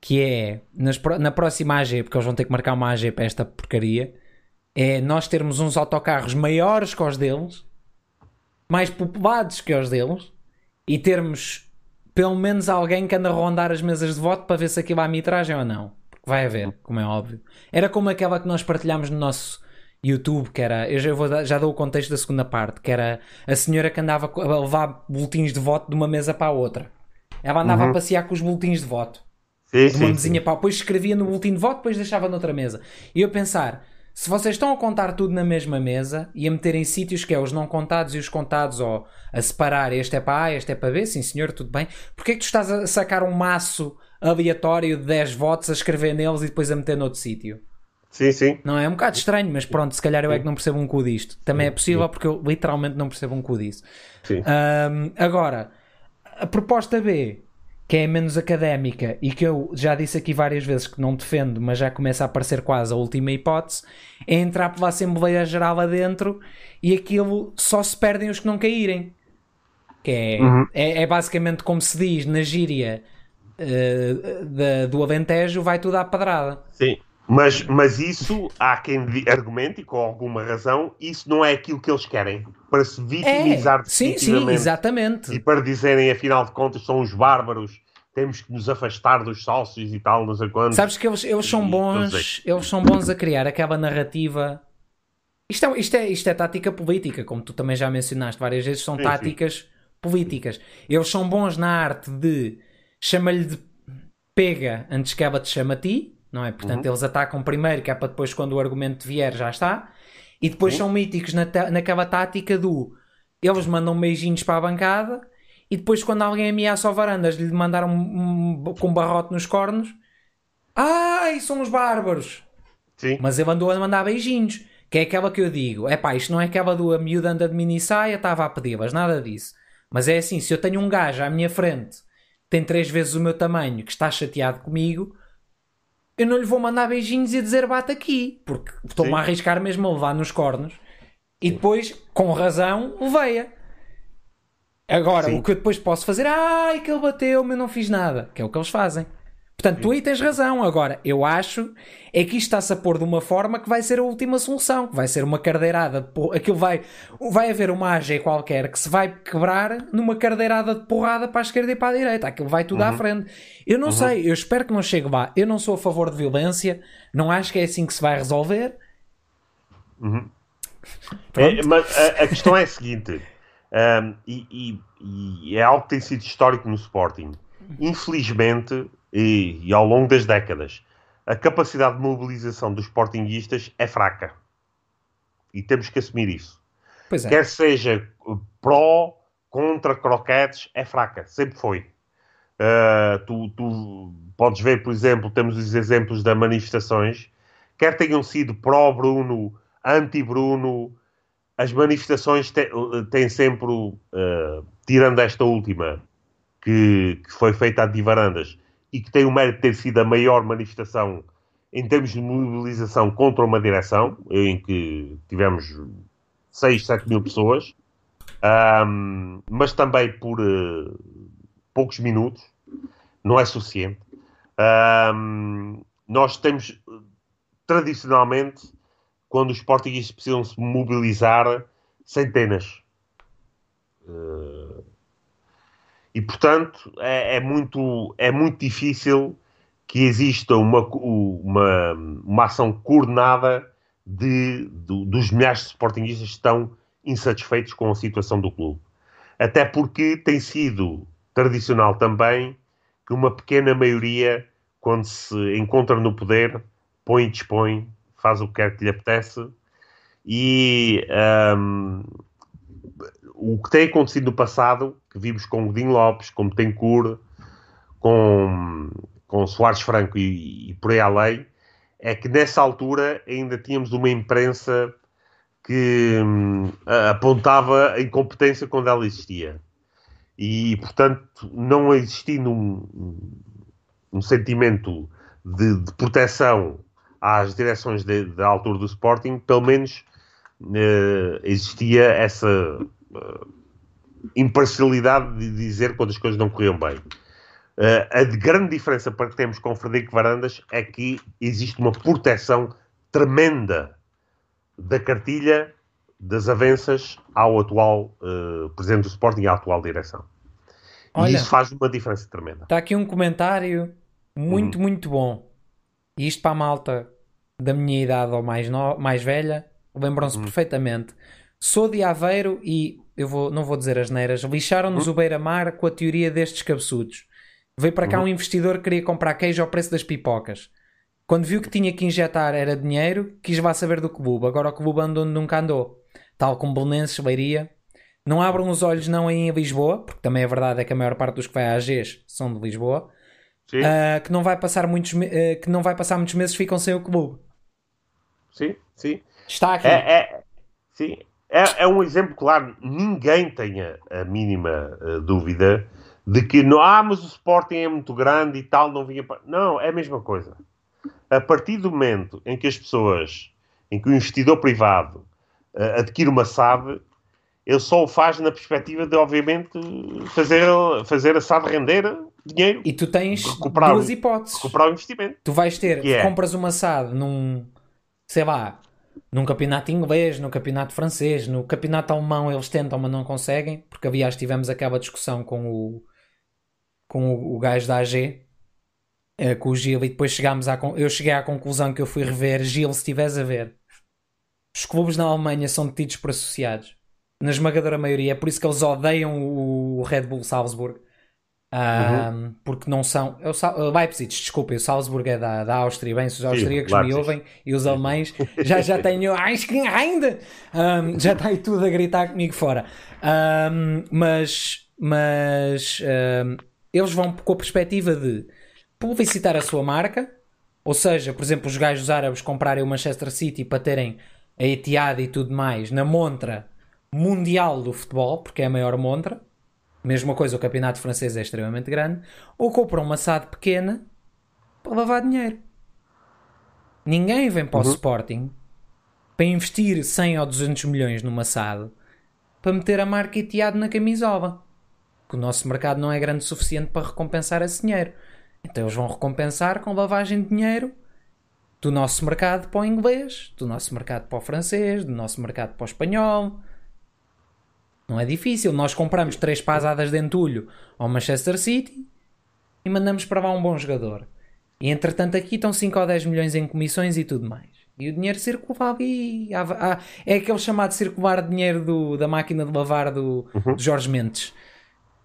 S2: que é nas, na próxima AG, porque eles vão ter que marcar uma AG para esta porcaria, é nós termos uns autocarros maiores que os deles, mais populados que os deles, e termos pelo menos alguém que anda a rondar as mesas de voto para ver se aquilo há mitragem ou não. Vai haver, como é óbvio. Era como aquela que nós partilhámos no nosso YouTube, que era. Eu já, vou já dou o contexto da segunda parte, que era a senhora que andava a levar boletins de voto de uma mesa para a outra. Ela andava uhum. a passear com os boletins de voto. Sim, de uma sim, mesinha sim. para. Depois escrevia no boletim de voto, depois deixava noutra mesa. E eu pensar. Se vocês estão a contar tudo na mesma mesa e a meter em sítios que é os não contados e os contados, ou a separar este é para A, este é para B, sim senhor, tudo bem, porque é que tu estás a sacar um maço aleatório de 10 votos a escrever neles e depois a meter noutro sítio.
S1: Sim, sim.
S2: Não, é um bocado estranho, mas pronto, se calhar eu é que não percebo um cu disto. Também é possível porque eu literalmente não percebo um cu disso. Sim. Um, agora, a proposta B, que é menos académica e que eu já disse aqui várias vezes que não defendo, mas já começa a aparecer quase a última hipótese, é entrar pela Assembleia Geral lá dentro e aquilo só se perdem os que não caírem. Que é, uhum. é, é basicamente como se diz na gíria uh, da, do Alentejo vai tudo à padrada.
S1: Sim, mas, mas isso há quem argumente, e com alguma razão, isso não é aquilo que eles querem. Para se vitimizar é,
S2: sim, sim, exatamente.
S1: E para dizerem, afinal de contas, são os bárbaros, temos que nos afastar dos sócios e tal, não sei quantos.
S2: Sabes que eles, eles são bons, eles são bons a criar aquela narrativa. Isto é, isto, é, isto é tática política, como tu também já mencionaste várias vezes, são sim, táticas sim. políticas. Eles são bons na arte de chama-lhe de pega antes que ela te chame a ti, não é? Portanto, uhum. eles atacam primeiro, que é para depois, quando o argumento vier, já está. E depois uhum. são míticos na naquela tática do eles mandam beijinhos para a bancada e depois, quando alguém ameaça ao varandas lhe mandar um, um, com um barrote nos cornos, ai, são os bárbaros. Sim. Mas ele andou a mandar beijinhos. Que é aquela que eu digo: é pá, isto não é aquela do a miúda anda de mini saia, estava a pedi-las, nada disso. Mas é assim: se eu tenho um gajo à minha frente tem três vezes o meu tamanho, que está chateado comigo, eu não lhe vou mandar beijinhos e dizer bate aqui, porque estou-me a arriscar mesmo a levar nos cornos e depois, com razão, levei-a. Agora, Sim. o que eu depois posso fazer, ai que ele bateu-me, eu não fiz nada, que é o que eles fazem. Portanto, tu aí tens razão. Agora, eu acho é que isto está-se a pôr de uma forma que vai ser a última solução, que vai ser uma cardeirada. De Aquilo vai, vai haver uma AG qualquer que se vai quebrar numa cardeirada de porrada para a esquerda e para a direita. Aquilo vai tudo uhum. à frente. Eu não uhum. sei, eu espero que não chegue lá. Eu não sou a favor de violência, não acho que é assim que se vai resolver.
S1: Uhum. É, mas a, a, questão é a seguinte, um, e, e, e é algo que tem sido histórico no Sporting. Infelizmente, e, e, ao longo das décadas, a capacidade de mobilização dos sportinguistas é fraca. E temos que assumir isso. É. Quer seja pró, contra croquetes, é fraca. Sempre foi. Uh, tu, tu, podes ver, por exemplo, temos os exemplos das manifestações, quer tenham sido pró-Bruno, anti-Bruno, as manifestações têm sempre, uh, tirando esta última, que, que foi feita a de Varandas, e que tem o mérito de ter sido a maior manifestação em termos de mobilização contra uma direção, em que tivemos 6, 7 mil pessoas, um, mas também por uh, poucos minutos, não é suficiente. Um, nós temos, tradicionalmente, quando os portugueses precisam se mobilizar, centenas. Uh, e, portanto, é, é, muito, é muito difícil que exista uma, uma, uma ação coordenada de, de, dos milhares de sportingistas que estão insatisfeitos com a situação do clube. Até porque tem sido tradicional também que uma pequena maioria, quando se encontra no poder, põe e dispõe, faz o que quer que lhe apetece. E um, o que tem acontecido no passado, que vimos com Godinho Lopes, com Betancourt, com, com Soares Franco e, e por aí além, é que nessa altura ainda tínhamos uma imprensa que hum, apontava a incompetência quando ela existia. E, portanto, não existindo um, um sentimento de, de, proteção às direções da altura do Sporting, pelo menos uh, existia essa uh, imparcialidade de dizer quando as coisas não corriam bem. Uh, a grande diferença para que temos com o Frederico Varandas é que existe uma proteção tremenda da cartilha das avanças ao atual uh, presidente do Sporting e à atual direção. Olha, e isso faz uma diferença tremenda.
S2: Está aqui um comentário muito, uhum. muito bom. E isto para a malta da minha idade ou mais, no... mais velha, lembram-se uhum. perfeitamente. Sou de Aveiro e, eu vou, não vou dizer as neiras, lixaram-nos uhum. o beira-mar com a teoria destes cabeçudos. Veio para cá uhum. um investidor que queria comprar queijo ao preço das pipocas. Quando viu que tinha que injetar era dinheiro, quis vá saber do clube. Agora o clube andou onde nunca andou. Tal como Belenenses, Leiria. Não abram os olhos não em Lisboa, porque também é verdade é que a maior parte dos que vai à AGs são de Lisboa. Uh, que não vai passar muitos uh, que não vai passar muitos meses ficam sem o clube.
S1: Sim, sim.
S2: Está aqui.
S1: É, é sim, é, é, um exemplo claro. Ninguém tenha a mínima uh, dúvida de que não, ah, mas o Sporting é muito grande e tal, não vinha para. Não, é a mesma coisa. A partir do momento em que as pessoas, em que o investidor privado uh, adquire uma SAD, ele só o faz na perspectiva de, obviamente, fazer, fazer a SAD render dinheiro.
S2: E tu tens duas hipóteses.
S1: Recuperar o investimento.
S2: Tu vais ter, é. compras uma SAD num, sei lá, num campeonato inglês, no campeonato francês, no campeonato alemão eles tentam, mas não conseguem, porque aliás tivemos aquela discussão com o com o, o gajo da AG, é, com o Gil, e depois chegámos à, eu cheguei à conclusão que eu fui rever, Gil, se estiveres a ver, os clubes na Alemanha são detidos por associados, na esmagadora maioria, é por isso que eles odeiam o Red Bull Salzburg. Uhum. Porque não são. É o Leipzig, desculpa, o Salzburg é da, da Áustria, bem, se os austríacos me ouvem e os alemães *laughs* já, já tenho. ainda! Um, já está aí tudo a gritar comigo fora. Um, mas. Mas. Eles vão com a perspectiva de publicitar a sua marca, ou seja, por exemplo, os gajos árabes comprarem o Manchester City para terem a Etihad e tudo mais na montra mundial do futebol, porque é a maior montra. Mesma coisa, o campeonato francês é extremamente grande. Ou compram uma SAD pequena para lavar dinheiro. Ninguém vem para o uhum. Sporting para investir 100 ou 200 milhões numa SAD para meter a marca Etihad na camisola que o nosso mercado não é grande o suficiente para recompensar esse dinheiro. Então eles vão recompensar com lavagem de dinheiro do nosso mercado para o inglês, do nosso mercado para o francês, do nosso mercado para o espanhol. Não é difícil. Nós compramos três pasadas de entulho ao Manchester City e mandamos para lá um bom jogador. E entretanto aqui estão 5 ou 10 milhões em comissões e tudo mais. E o dinheiro circula ali. É aquele chamado circular de dinheiro do, da máquina de lavar do, uhum. do Jorge Mendes.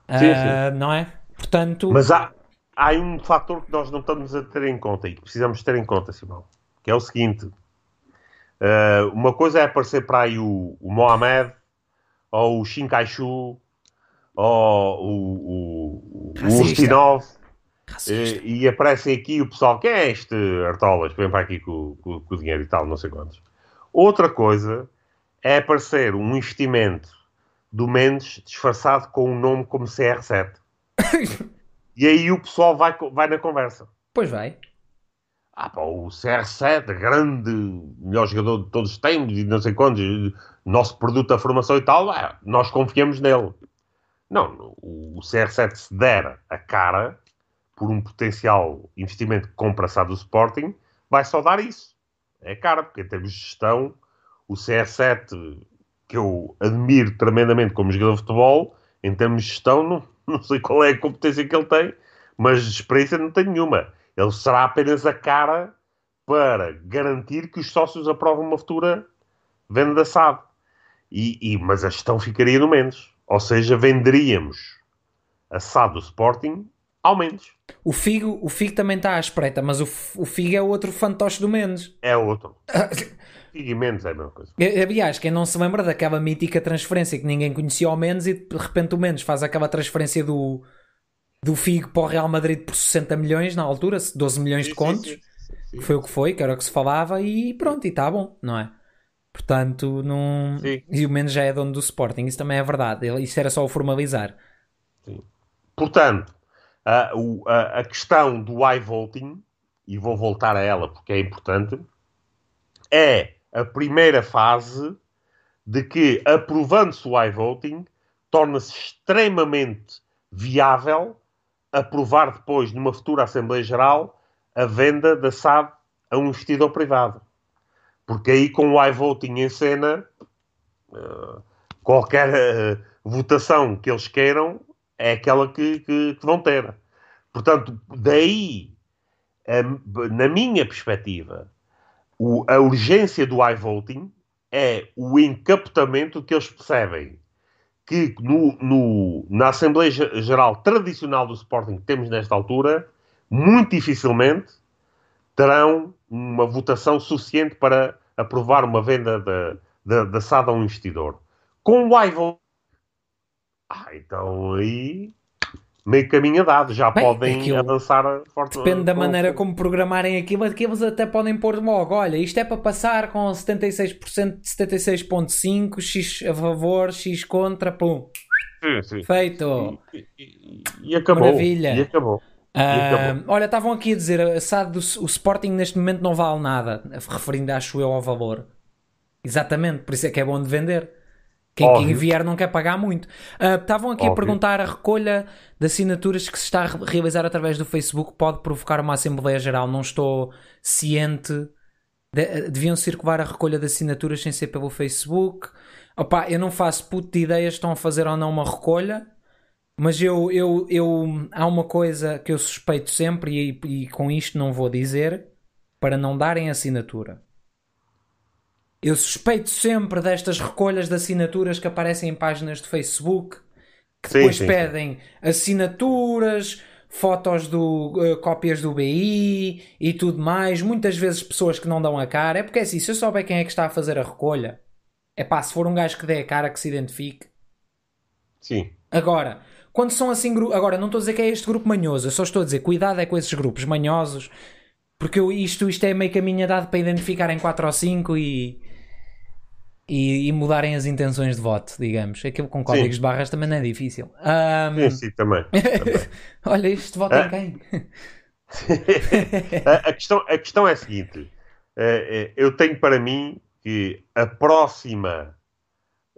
S2: Sim, sim. Uh, não é? Portanto.
S1: Mas há, há um fator que nós não estamos a ter em conta e que precisamos ter em conta, Simão, que é o seguinte: uh, uma coisa é aparecer para aí o, o Mohamed ou o Shinkaishu ou o, o, o Ustinov. E, e aparecem aqui o pessoal, quem é este Artolas? Vem para aqui com, com, com o dinheiro e tal, não sei quantos. Outra coisa é aparecer um investimento do Mendes disfarçado com um nome como CR7. *laughs* E aí o pessoal vai, vai na conversa.
S2: Pois vai.
S1: Ah, pá, o CR7, grande, melhor jogador de todos os tempos e não sei quantos, nosso produto da formação e tal, é, nós confiamos nele. Não, o CR7 se der a cara por um potencial investimento que compra-se do Sporting, vai só dar isso. É cara, porque em termos de gestão, o CR7, que eu admiro tremendamente como jogador de futebol, em termos de gestão, não, *laughs* não sei qual é a competência que ele tem, mas de experiência não tem nenhuma. Ele será apenas a cara para garantir que os sócios aprovam uma futura venda da SAD. E, e, mas a gestão ficaria no menos. Ou seja, venderíamos a SAD do Sporting ao menos.
S2: O Figo, o Figo também está à espreita, mas o, o Figo é outro fantoche do Mendes.
S1: É outro. *laughs* Figo e Mendes é a mesma coisa.
S2: Aliás, quem não se lembra daquela mítica transferência que ninguém conhecia ao Mendes e de repente o Mendes faz aquela transferência do, do Figo para o Real Madrid por 60 milhões na altura, 12 milhões sim, de contos. Sim, sim, que foi o que foi, que era o que se falava e pronto, e está bom, não é? Portanto, não... e o Mendes já é dono do Sporting, isso também é verdade. Isso era só o formalizar.
S1: Portanto, a, a, a questão do iVoting, e vou voltar a ela porque é importante, é a primeira fase de que, aprovando-se o iVoting, torna-se extremamente viável aprovar depois, numa futura Assembleia Geral, a venda da SAD a um investidor privado. Porque aí, com o iVoting em cena, uh, qualquer uh, votação que eles queiram é aquela que, que, que vão ter. Portanto, daí, na minha perspectiva, a urgência do iVoting é o encapotamento que eles percebem que no, no, na Assembleia Geral tradicional do Sporting que temos nesta altura, muito dificilmente terão uma votação suficiente para aprovar uma venda da, da, SAD a um investidor. Com o iVoting, ah, então aí meio caminho dado, já Bem, podem aquilo, avançar forte.
S2: Depende da maneira como programarem aquilo, eles até podem pôr logo, olha, isto é para passar com 76%, 76.5, X a favor, X contra, pum.
S1: Sim, sim.
S2: Feito.
S1: E, e, e, acabou. Maravilha. E acabou.
S2: Uh, olha, estavam aqui a dizer, a SAD do, o Sporting neste momento não vale nada, referindo, acho eu, ao valor. Exatamente, por isso é que é bom de vender. Quem, quem vier não quer pagar muito. Uh, estavam aqui Óbvio. a perguntar a recolha de assinaturas que se está a realizar através do Facebook pode provocar uma Assembleia Geral. Não estou ciente. De, deviam circular a recolha de assinaturas sem ser pelo Facebook. Opa, eu não faço puto de ideias estão a fazer ou não uma recolha. Mas eu, eu, eu há uma coisa que eu suspeito sempre e, e com isto não vou dizer para não darem assinatura. Eu suspeito sempre destas recolhas de assinaturas que aparecem em páginas de Facebook, que depois sim, sim, pedem sim. assinaturas, fotos do uh, cópias do BI e tudo mais. Muitas vezes pessoas que não dão a cara. É porque é assim, se eu souber quem é que está a fazer a recolha, é pá, se for um gajo que dê a cara que se identifique.
S1: Sim.
S2: Agora, quando são assim agora não estou a dizer que é este grupo manhoso, eu só estou a dizer cuidado é com esses grupos manhosos, porque eu, isto, isto é meio caminho dado para identificar em 4 ou 5 e e, e, mudarem as intenções de voto, digamos. Aquilo com códigos sim. de barras também não é difícil. Um...
S1: Sim, sim, também. também. *laughs*
S2: Olha, isto vota ah. em quem? *laughs*
S1: a, a, questão, a questão é a seguinte: uh, eu tenho para mim que a próxima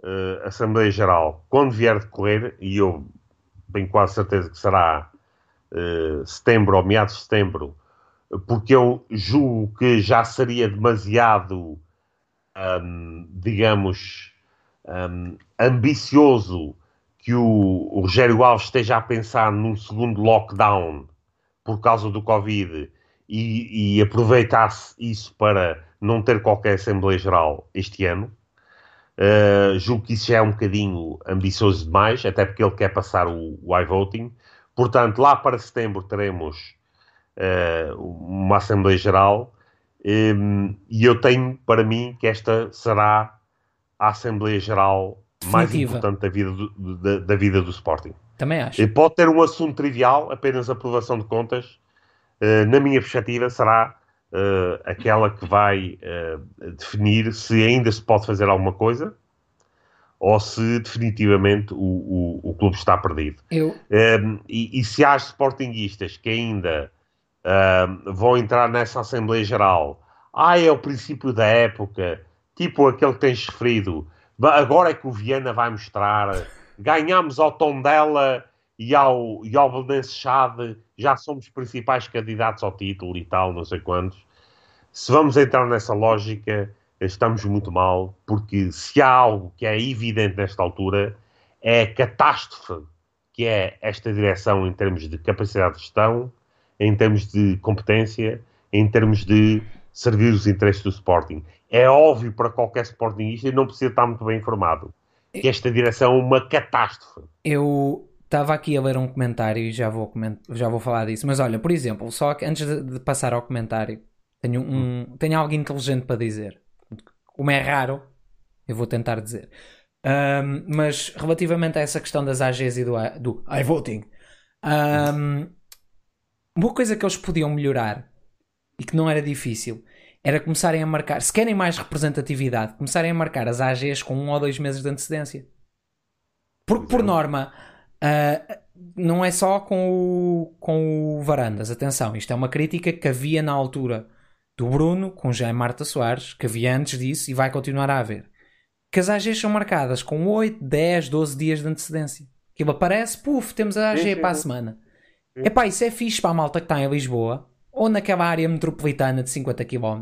S1: uh, Assembleia Geral, quando vier decorrer, e eu tenho quase certeza que será uh, setembro ou meados de setembro, porque eu julgo que já seria demasiado um, digamos, um, ambicioso que o, o Rogério Alves esteja a pensar num segundo lockdown por causa do Covid e, e aproveitasse isso para não ter qualquer Assembleia Geral este ano. Uh, julgo que isso já é um bocadinho ambicioso demais, até porque ele quer passar o, o iVoting. Portanto, lá para setembro teremos uh, uma Assembleia Geral um, e eu tenho para mim que esta será a Assembleia Geral mais importante da vida do, da, da, vida do Sporting.
S2: Também acho. E
S1: pode ter um assunto trivial, apenas aprovação de contas. Uh, na minha perspectiva, será uh, aquela que vai uh, definir se ainda se pode fazer alguma coisa ou se definitivamente o, o, o clube está perdido.
S2: Eu...
S1: Um, e, e, se há sportinguistas que ainda um, vão entrar nessa Assembleia Geral, ah, é o princípio da época, tipo aquele que tens referido, agora é que o Viana vai mostrar, ganhamos ao Tondela e ao, e ao Belenense Chade, já somos principais candidatos ao título e tal, não sei quantos. Se vamos entrar nessa lógica, estamos muito mal, porque se há algo que é evidente nesta altura, é a catástrofe que é esta direção em termos de capacidade de gestão, em termos de competência, em termos de servir os interesses do Sporting. É óbvio para qualquer Sportingista e não precisa estar muito bem informado que esta direção é uma catástrofe.
S2: Eu estava aqui a ler um comentário e já vou, coment... já vou falar disso, mas olha, por exemplo, só que antes de, passar ao comentário, tenho, um, tenho algo inteligente para dizer como é raro, eu vou tentar dizer. Um, mas relativamente a essa questão das AGs e do, do iVoting, um, uma coisa que eles podiam melhorar e que não era difícil era começarem a marcar, se querem mais representatividade, começarem a marcar as AGs com um ou dois meses de antecedência. Porque, por norma, uh, não é só com o, com o Varandas. Atenção, isto é uma crítica que havia na altura do Bruno com Jaime Marta Soares, que havia antes disso e vai continuar a haver. Que as AGs são marcadas com 8, 10, 12 dias de antecedência. Aquilo aparece, puf, temos a AG sim, sim, para a semana. É Epá, isso é fixe para a malta que está em Lisboa ou naquela área metropolitana de 50 km.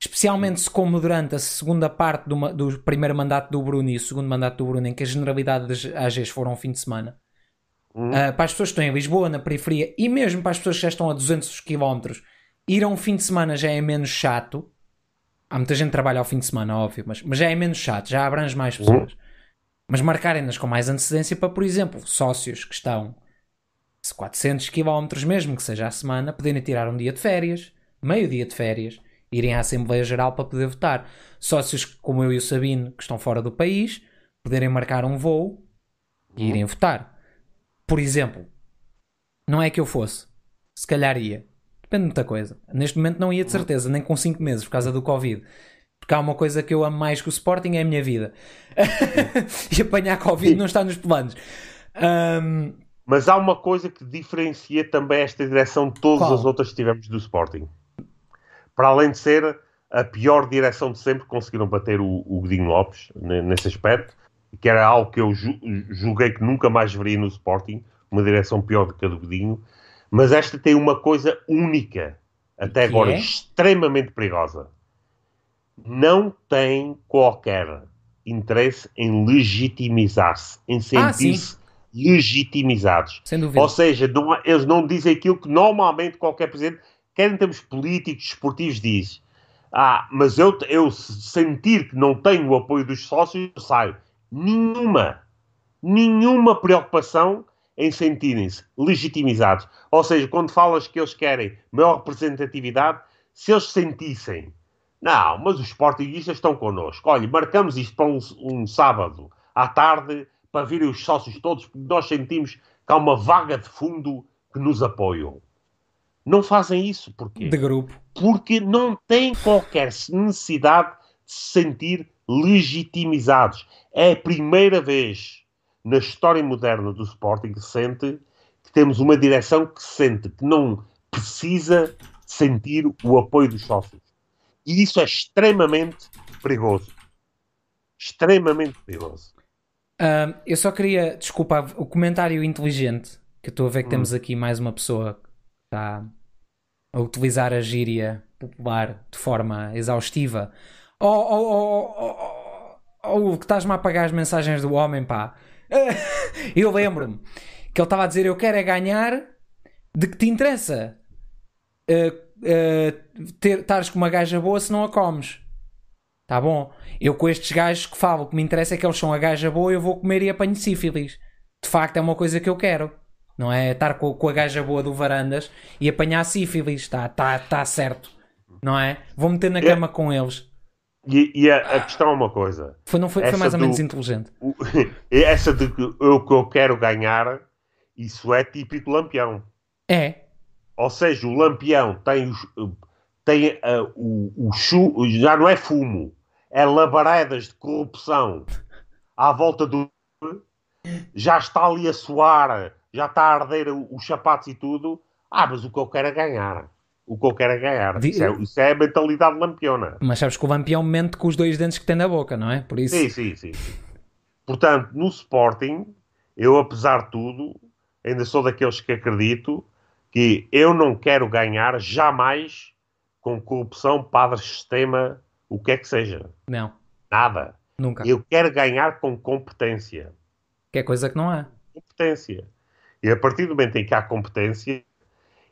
S2: Especialmente se, como durante a segunda parte do, do, primeiro mandato do Bruno e o segundo mandato do Bruno, em que a generalidade das AGs foram um fim de semana, uh, para as pessoas que estão em Lisboa, na periferia, e mesmo para as pessoas que já estão a 200 km ir a um fim de semana já é menos chato. Há muita gente que trabalha ao fim de semana, óbvio, mas, mas já é menos chato, já abrange mais pessoas. Uhum. Mas marcarem-nas com mais antecedência para, por exemplo, sócios que estão 400 km, mesmo que seja a semana, poderem tirar um dia de férias, meio dia de férias, irem à Assembleia Geral para poder votar. Sócios como eu e o Sabino, que estão fora do país, poderem marcar um voo e irem votar. Por exemplo, não é que eu fosse, se calhar ia. Depende de muita coisa. Neste momento não ia de certeza, nem com 5 meses, por causa do Covid. Porque há uma coisa que eu amo mais que o Sporting é a minha vida. *laughs* e apanhar Covid não está nos planos. Um...
S1: Mas há uma coisa que diferencia também esta direção de todas Qual? as outras que tivemos do Sporting. Para além de ser a pior direção de sempre, conseguiram bater o, o Godinho Lopes nesse aspecto, que era algo que eu julguei que nunca mais veria no Sporting, uma direção pior do que a do Godinho. Mas esta tem uma coisa única, até agora é? extremamente perigosa. Não tem qualquer interesse em legitimizar-se, em ah, sentir-se ah, legitimizados.
S2: Sem dúvida.
S1: Ou seja, não, eles não dizem aquilo que normalmente qualquer presidente, quer em termos políticos, esportivos, diz. Ah, mas eu, eu sentir que não tenho o apoio dos sócios, eu saio. Nenhuma, nenhuma preocupação em sentirem-se legitimizados. Ou seja, quando falas que eles querem maior representatividade, se eles sentissem, não, mas os sportinguistas estão connosco. Olha, marcamos isto para um, um sábado à tarde para virem os sócios todos, porque nós sentimos que há uma vaga de fundo que nos apoiam. Não fazem isso. Porquê?
S2: De grupo.
S1: Porque não têm qualquer necessidade de se sentir legitimizados. É a primeira vez na história moderna do Sporting sente que temos uma direção que sente que não precisa sentir o apoio dos sócios. E isso é extremamente perigoso. Extremamente perigoso.
S2: Eu só queria, desculpa, o comentário inteligente, que estou a ver que hum. temos aqui mais uma pessoa que está a utilizar a gíria popular de forma exaustiva. Ou oh, oh, oh, oh, oh, que estás-me a apagar as mensagens do homem, pá. *laughs* eu lembro-me que ele estava a dizer: Eu quero é ganhar, de que te interessa uh, uh, ter, estares com uma gaja boa se não a comes. Tá bom? Eu com estes gajos que falo, o que me interessa é que eles são a gaja boa, eu vou comer e apanho sífilis. De facto, é uma coisa que eu quero. Não é estar com, com a gaja boa do Varandas e apanhar sífilis. Está tá, tá certo. Não é? Vou meter na é. cama com eles.
S1: E, e a, a, questão é uma coisa.
S2: Foi, não foi, foi mais ou menos inteligente.
S1: O, *laughs* essa de que eu, que eu quero ganhar, isso é típico lampião.
S2: É.
S1: Ou seja, o lampião tem, os, tem uh, o, o chu, já não é fumo, é labaredas de corrupção à volta do. Já está ali a suar, já está a arder os sapatos e tudo. Ah, mas o que eu quero é ganhar. O que eu quero é ganhar.
S2: Di-
S1: Isso, é, isso é a mentalidade lampiona.
S2: Mas sabes que o Lampião mente com os dois dentes que tem na boca, não é? Por isso.
S1: Sim, sim. sim. Portanto, no Sporting, eu, apesar de tudo, ainda sou daqueles que acredito que eu não quero ganhar jamais com corrupção, padre, sistema, o que é que seja.
S2: Não,
S1: Nada.
S2: nunca.
S1: Eu quero ganhar com competência.
S2: Que é coisa que não há.
S1: Competência. E a partir do momento em que há competência,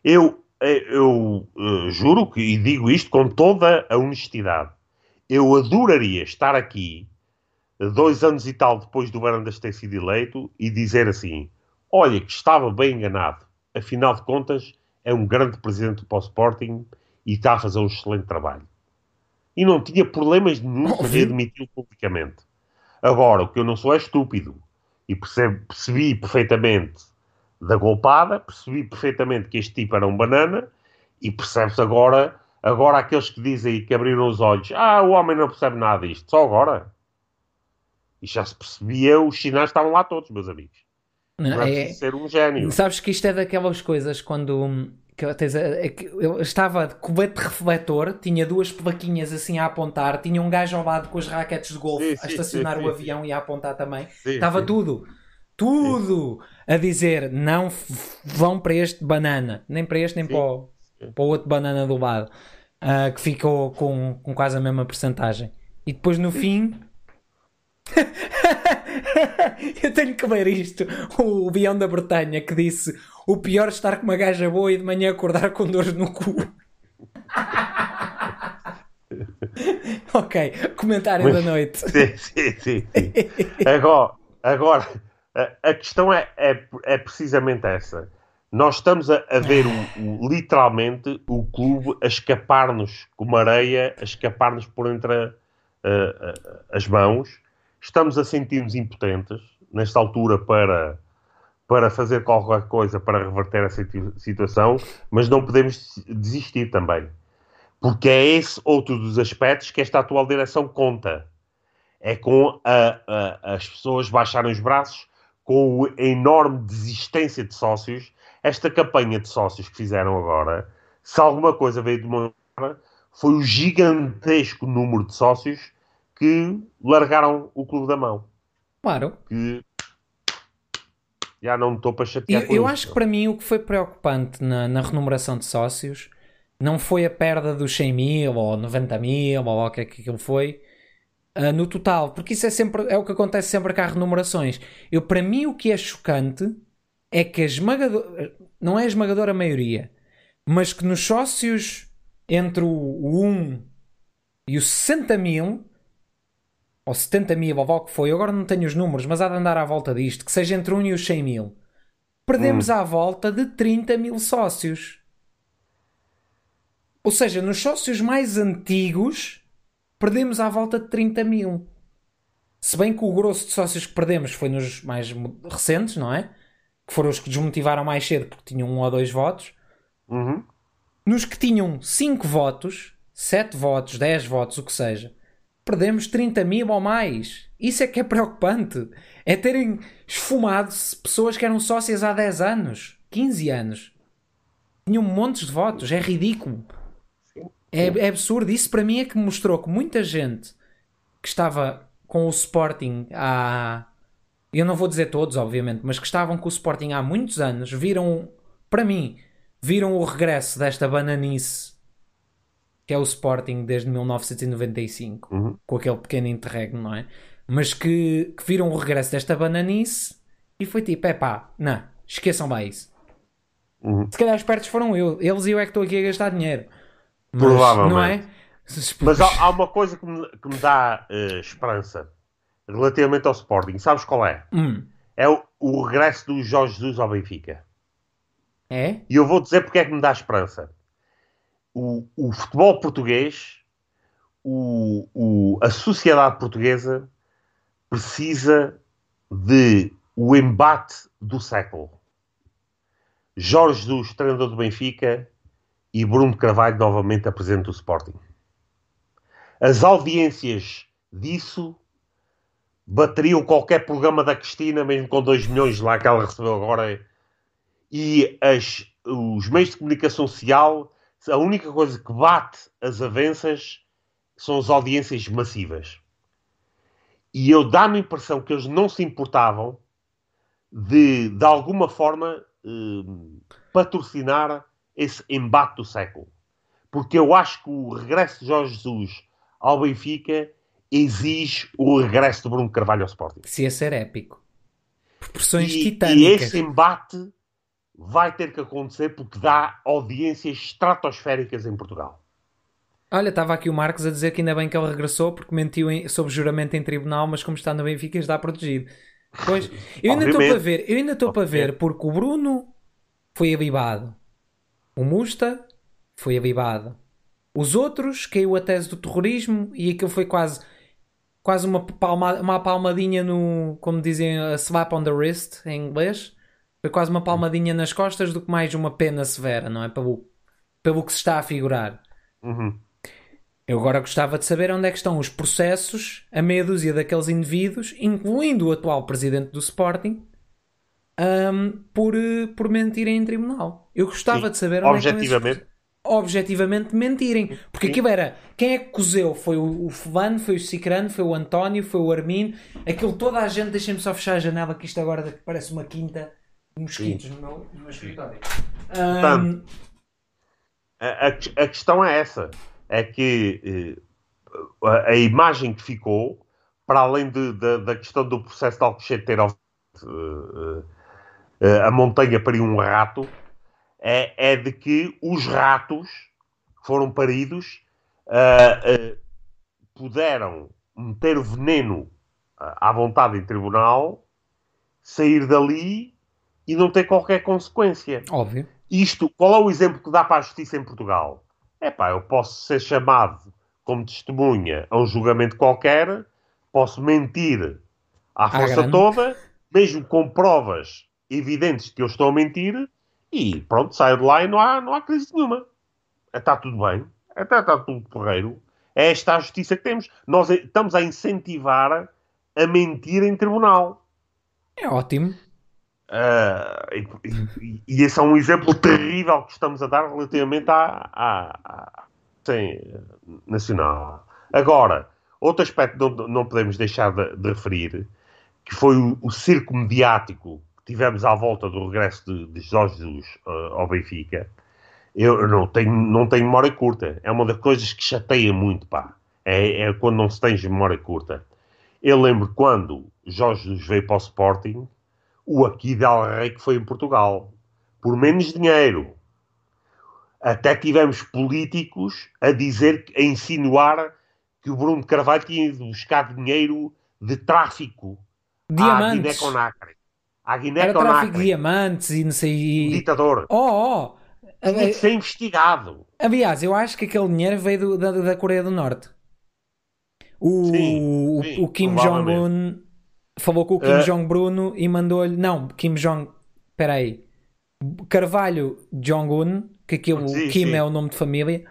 S1: eu, eu, eh, juro que, e digo isto com toda a honestidade, eu adoraria estar aqui, eh, dois anos e tal depois do Barandas ter sido eleito, e dizer assim: olha, que estava bem enganado. Afinal de contas, é um grande presidente para o Sporting e está a fazer um excelente trabalho. E não tinha problemas nenhum
S2: Óbvio.
S1: admiti-lo publicamente. Agora, o que eu não sou é estúpido. E percebi perfeitamente da golpada, percebi perfeitamente que este tipo era um banana e percebe-se agora, agora aqueles que dizem que abriram os olhos, ah, o homem não percebe nada disto, só agora. E já se percebia, os sinais estavam lá todos, meus amigos. Não é
S2: É-
S1: ser um gênio.
S2: Sabes que isto é daquelas coisas quando hum, que tens a- é eu estava de colete refletor, tinha duas plaquinhas assim a apontar, tinha um gajo ao lado com as raquetes de golfe
S1: Sim,
S2: a
S1: sim,
S2: estacionar
S1: sim,
S2: o
S1: sim.
S2: avião e a apontar também.
S1: Sim,
S2: Estava
S1: sim.
S2: tudo, tudo a dizer não vão para este banana, nem para este nem
S1: Sim.
S2: para o, para o outro banana do lado, ah, que ficou com, com quase a mesma percentagem. E depois no fim. *laughs* Eu tenho que ler isto. O Bião da Bretanha que disse: O pior é estar com uma gaja boa e de manhã acordar com dores no cu. *laughs* ok, comentário da noite.
S1: Sim, sim, sim. sim. Agora, agora a, a questão é, é, é precisamente essa. Nós estamos a, a ver literalmente o clube a escapar-nos como areia, a escapar-nos por entre a- a- a- as mãos. Estamos a sentir-nos impotentes nesta altura para, para fazer qualquer coisa para reverter essa situ- situação, mas não podemos desistir também. Porque é esse outro dos aspectos que esta atual direção conta é com a- a- as pessoas baixarem os braços, com a enorme desistência de sócios. Esta campanha de sócios que fizeram agora, se alguma coisa veio demonstrar, foi o gigantesco número de sócios que largaram o clube da mão.
S2: Claro.
S1: Que já não me estou para chatear
S2: Eu, eu acho que para mim o que foi preocupante na, na remuneração de sócios não foi a perda dos 100 mil ou 90 mil ou o que é que aquilo foi ah, no total, porque isso é sempre é o que acontece sempre com as remunerações. Eu, para mim, o que é chocante é que a esmagadora, não é a esmagadora maioria, mas que nos sócios entre o, o 1 e os 60 mil ou 70 mil, ou o que foi, agora não tenho os números, mas há de andar à volta disto, que seja entre 1 e os 100 mil. Perdemos à volta de 30 mil sócios. Ou seja, nos sócios mais antigos, perdemos à volta de 30 mil. Se bem que o grosso de sócios que perdemos foi nos mais recentes, não é? Que foram os que desmotivaram mais cedo porque tinham um ou dois votos.
S1: Uhum.
S2: Nos que tinham 5 votos, 7 votos, 10 votos, o que seja, perdemos 30 mil ou mais. Isso é que é preocupante. É terem esfumado pessoas que eram sócias há 10 anos, 15 anos. Tinham montes de votos. É ridículo. É, é absurdo. Isso para mim é que mostrou que muita gente que estava com o Sporting há. Eu não vou dizer todos, obviamente, mas que estavam com o Sporting há muitos anos, viram, para mim, viram o regresso desta bananice que é o Sporting desde 1995,
S1: Uhum.
S2: com aquele pequeno interregno, não é? Mas que, que viram o regresso desta bananice e foi tipo: é pá, não, esqueçam lá isso.
S1: Uhum.
S2: Se calhar os pertos foram eu, eles e eu é que estou aqui a gastar dinheiro. Mas,
S1: Provavelmente.
S2: Não é? *laughs*
S1: Mas há, há uma coisa que me, que me dá eh, esperança relativamente ao Sporting. Sabes qual é?
S2: Hum,
S1: É o, o regresso do Jorge Jesus ao Benfica.
S2: é?
S1: E eu vou dizer porque é que me dá esperança. O, o futebol português, o, o- a sociedade portuguesa precisa de o embate do século. Jorge Jesus, treinador do Benfica, e Bruno Carvalho, novamente a presidente do Sporting. As audiências disso bateriam qualquer programa da Cristina, mesmo com 2 milhões lá que ela recebeu agora. E as, os meios de comunicação social, a única coisa que bate as avanças são as audiências massivas. E eu dá-me a impressão que eles não se importavam de, de alguma forma, eh, patrocinar esse embate do século. Porque eu acho que o regresso de Jorge Jesus ao Benfica exige o regresso de Bruno Carvalho ao Sporting.
S2: Se ia ser épico. Proporções
S1: E,
S2: titânicas.
S1: e esse embate vai ter que acontecer porque dá audiências estratosféricas em Portugal.
S2: Olha, estava aqui o Marcos a dizer que ainda bem que ele regressou porque mentiu em, sob juramento em tribunal, mas como está no Benfica está protegido. Pois, *laughs* eu ainda estou para ver, eu ainda estou para ver porque o Bruno foi avivado, o Musta foi avivado, os outros caiu a tese do terrorismo e aquilo foi quase quase uma, palma, uma palmadinha no, como dizem, a slap on the wrist em inglês. Foi quase uma palmadinha nas costas do que mais uma pena severa, não é? Pelo, pelo que se está a figurar.
S1: Uhum.
S2: Eu agora gostava de saber onde é que estão os processos a meia dúzia daqueles indivíduos, incluindo o atual presidente do Sporting, ahm, por, eh, por mentirem em tribunal. Eu gostava
S1: Sim,
S2: de saber onde é que
S1: objetivamente.
S2: objetivamente mentirem. Porque
S1: Sim.
S2: aquilo era quem é que cozeu? Foi o, o Fulano, foi o Cicrano, foi o António, foi o Armin. Aquilo toda a gente, deixem-me só fechar a janela, que isto agora parece uma quinta mosquitos no meu, no meu escritório. Ahm,
S1: A, a- a questão é essa: é que eh, a, a imagem que ficou, para além de- de- da questão do processo de Alcochete ter eh, eh, a montanha pariu um rato, é, é de que os ratos que foram paridos ah, ah, puderam meter veneno à vontade em tribunal, sair dali e não ter qualquer consequência.
S2: óbvio.
S1: Isto, qual é o exemplo que dá para a justiça em Portugal? É pá, eu posso ser chamado como testemunha a um julgamento qualquer, posso mentir à força
S2: grande.
S1: toda, mesmo com provas evidentes que eu estou a mentir, e pronto, saio de lá e não há, não há crise nenhuma. Está tudo bem, até está tudo porreiro. É esta a justiça que temos. Nós estamos a incentivar a mentir em tribunal.
S2: É ótimo.
S1: Ah, e, e- esse é um exemplo terrível que estamos a dar relativamente à, à, à sim, nacional. Agora, outro aspecto que não, não podemos deixar de, de referir, que foi o, o circo mediático que tivemos à volta do regresso de, de Jorge Jesus ah, ao Benfica. Eu não tenho, não tenho memória curta. É uma das coisas que chateia muito, pá. É, é quando não se tem memória curta. Eu lembro quando Jorge Jesus veio para o Sporting, o aqui Del Rey que foi em Portugal, por menos dinheiro. Até tivemos políticos a dizer, a insinuar que o Bruno Carvalho tinha ido buscar dinheiro de tráfico à
S2: Diamantes.
S1: Guiné-Conakry. À
S2: Era tráfico de
S1: Guiné-Conakry.
S2: diamantes e não sei.
S1: Ditador.
S2: Oh, oh!
S1: Tinha de ser investigado.
S2: Aliás, eu acho que aquele dinheiro veio do- da, da Coreia do Norte. O,
S1: Sim, sim,
S2: o Kim. Jong-un falou com o Kim
S1: Eh.
S2: Jong-Bruno e mandou-lhe. Não, Kim Jong. Espera aí. Carvalho Jong-un, que aquilo
S1: Sim,
S2: Kim
S1: sim.
S2: é o nome de família,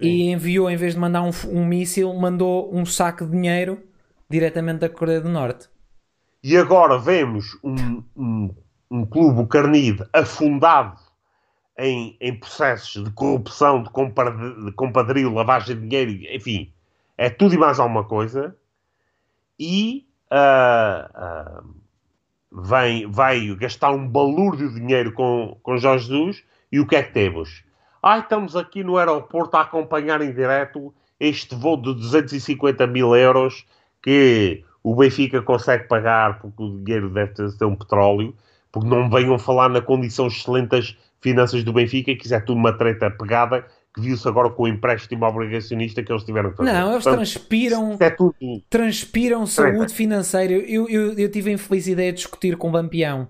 S2: e enviou, em vez de mandar um, um míssil, mandou um saco de dinheiro diretamente da Coreia do Norte.
S1: E agora vemos um, um, um clube, o Carnide, afundado em, em processos de corrupção, de, compad- de compadrio, lavagem de dinheiro, enfim, é tudo e mais alguma coisa. E ah, ah, vem, vai gastar um balúrdio de dinheiro com, com Jorge Jesus. E o que é que temos? Ah, estamos aqui no aeroporto a acompanhar em direto este voo de 250 mil euros que o Benfica consegue pagar porque o dinheiro deve ter, um petróleo, porque não venham falar na condição excelente das finanças do Benfica, que isso é tudo uma treta pegada, que viu-se agora com o empréstimo obrigacionista que eles tiveram que fazer.
S2: Não, eles
S1: Portanto,
S2: transpiram.
S1: é tudo.
S2: transpiram saúde financeira. Eu, eu, eu tive a infeliz ideia de discutir com o Lampião.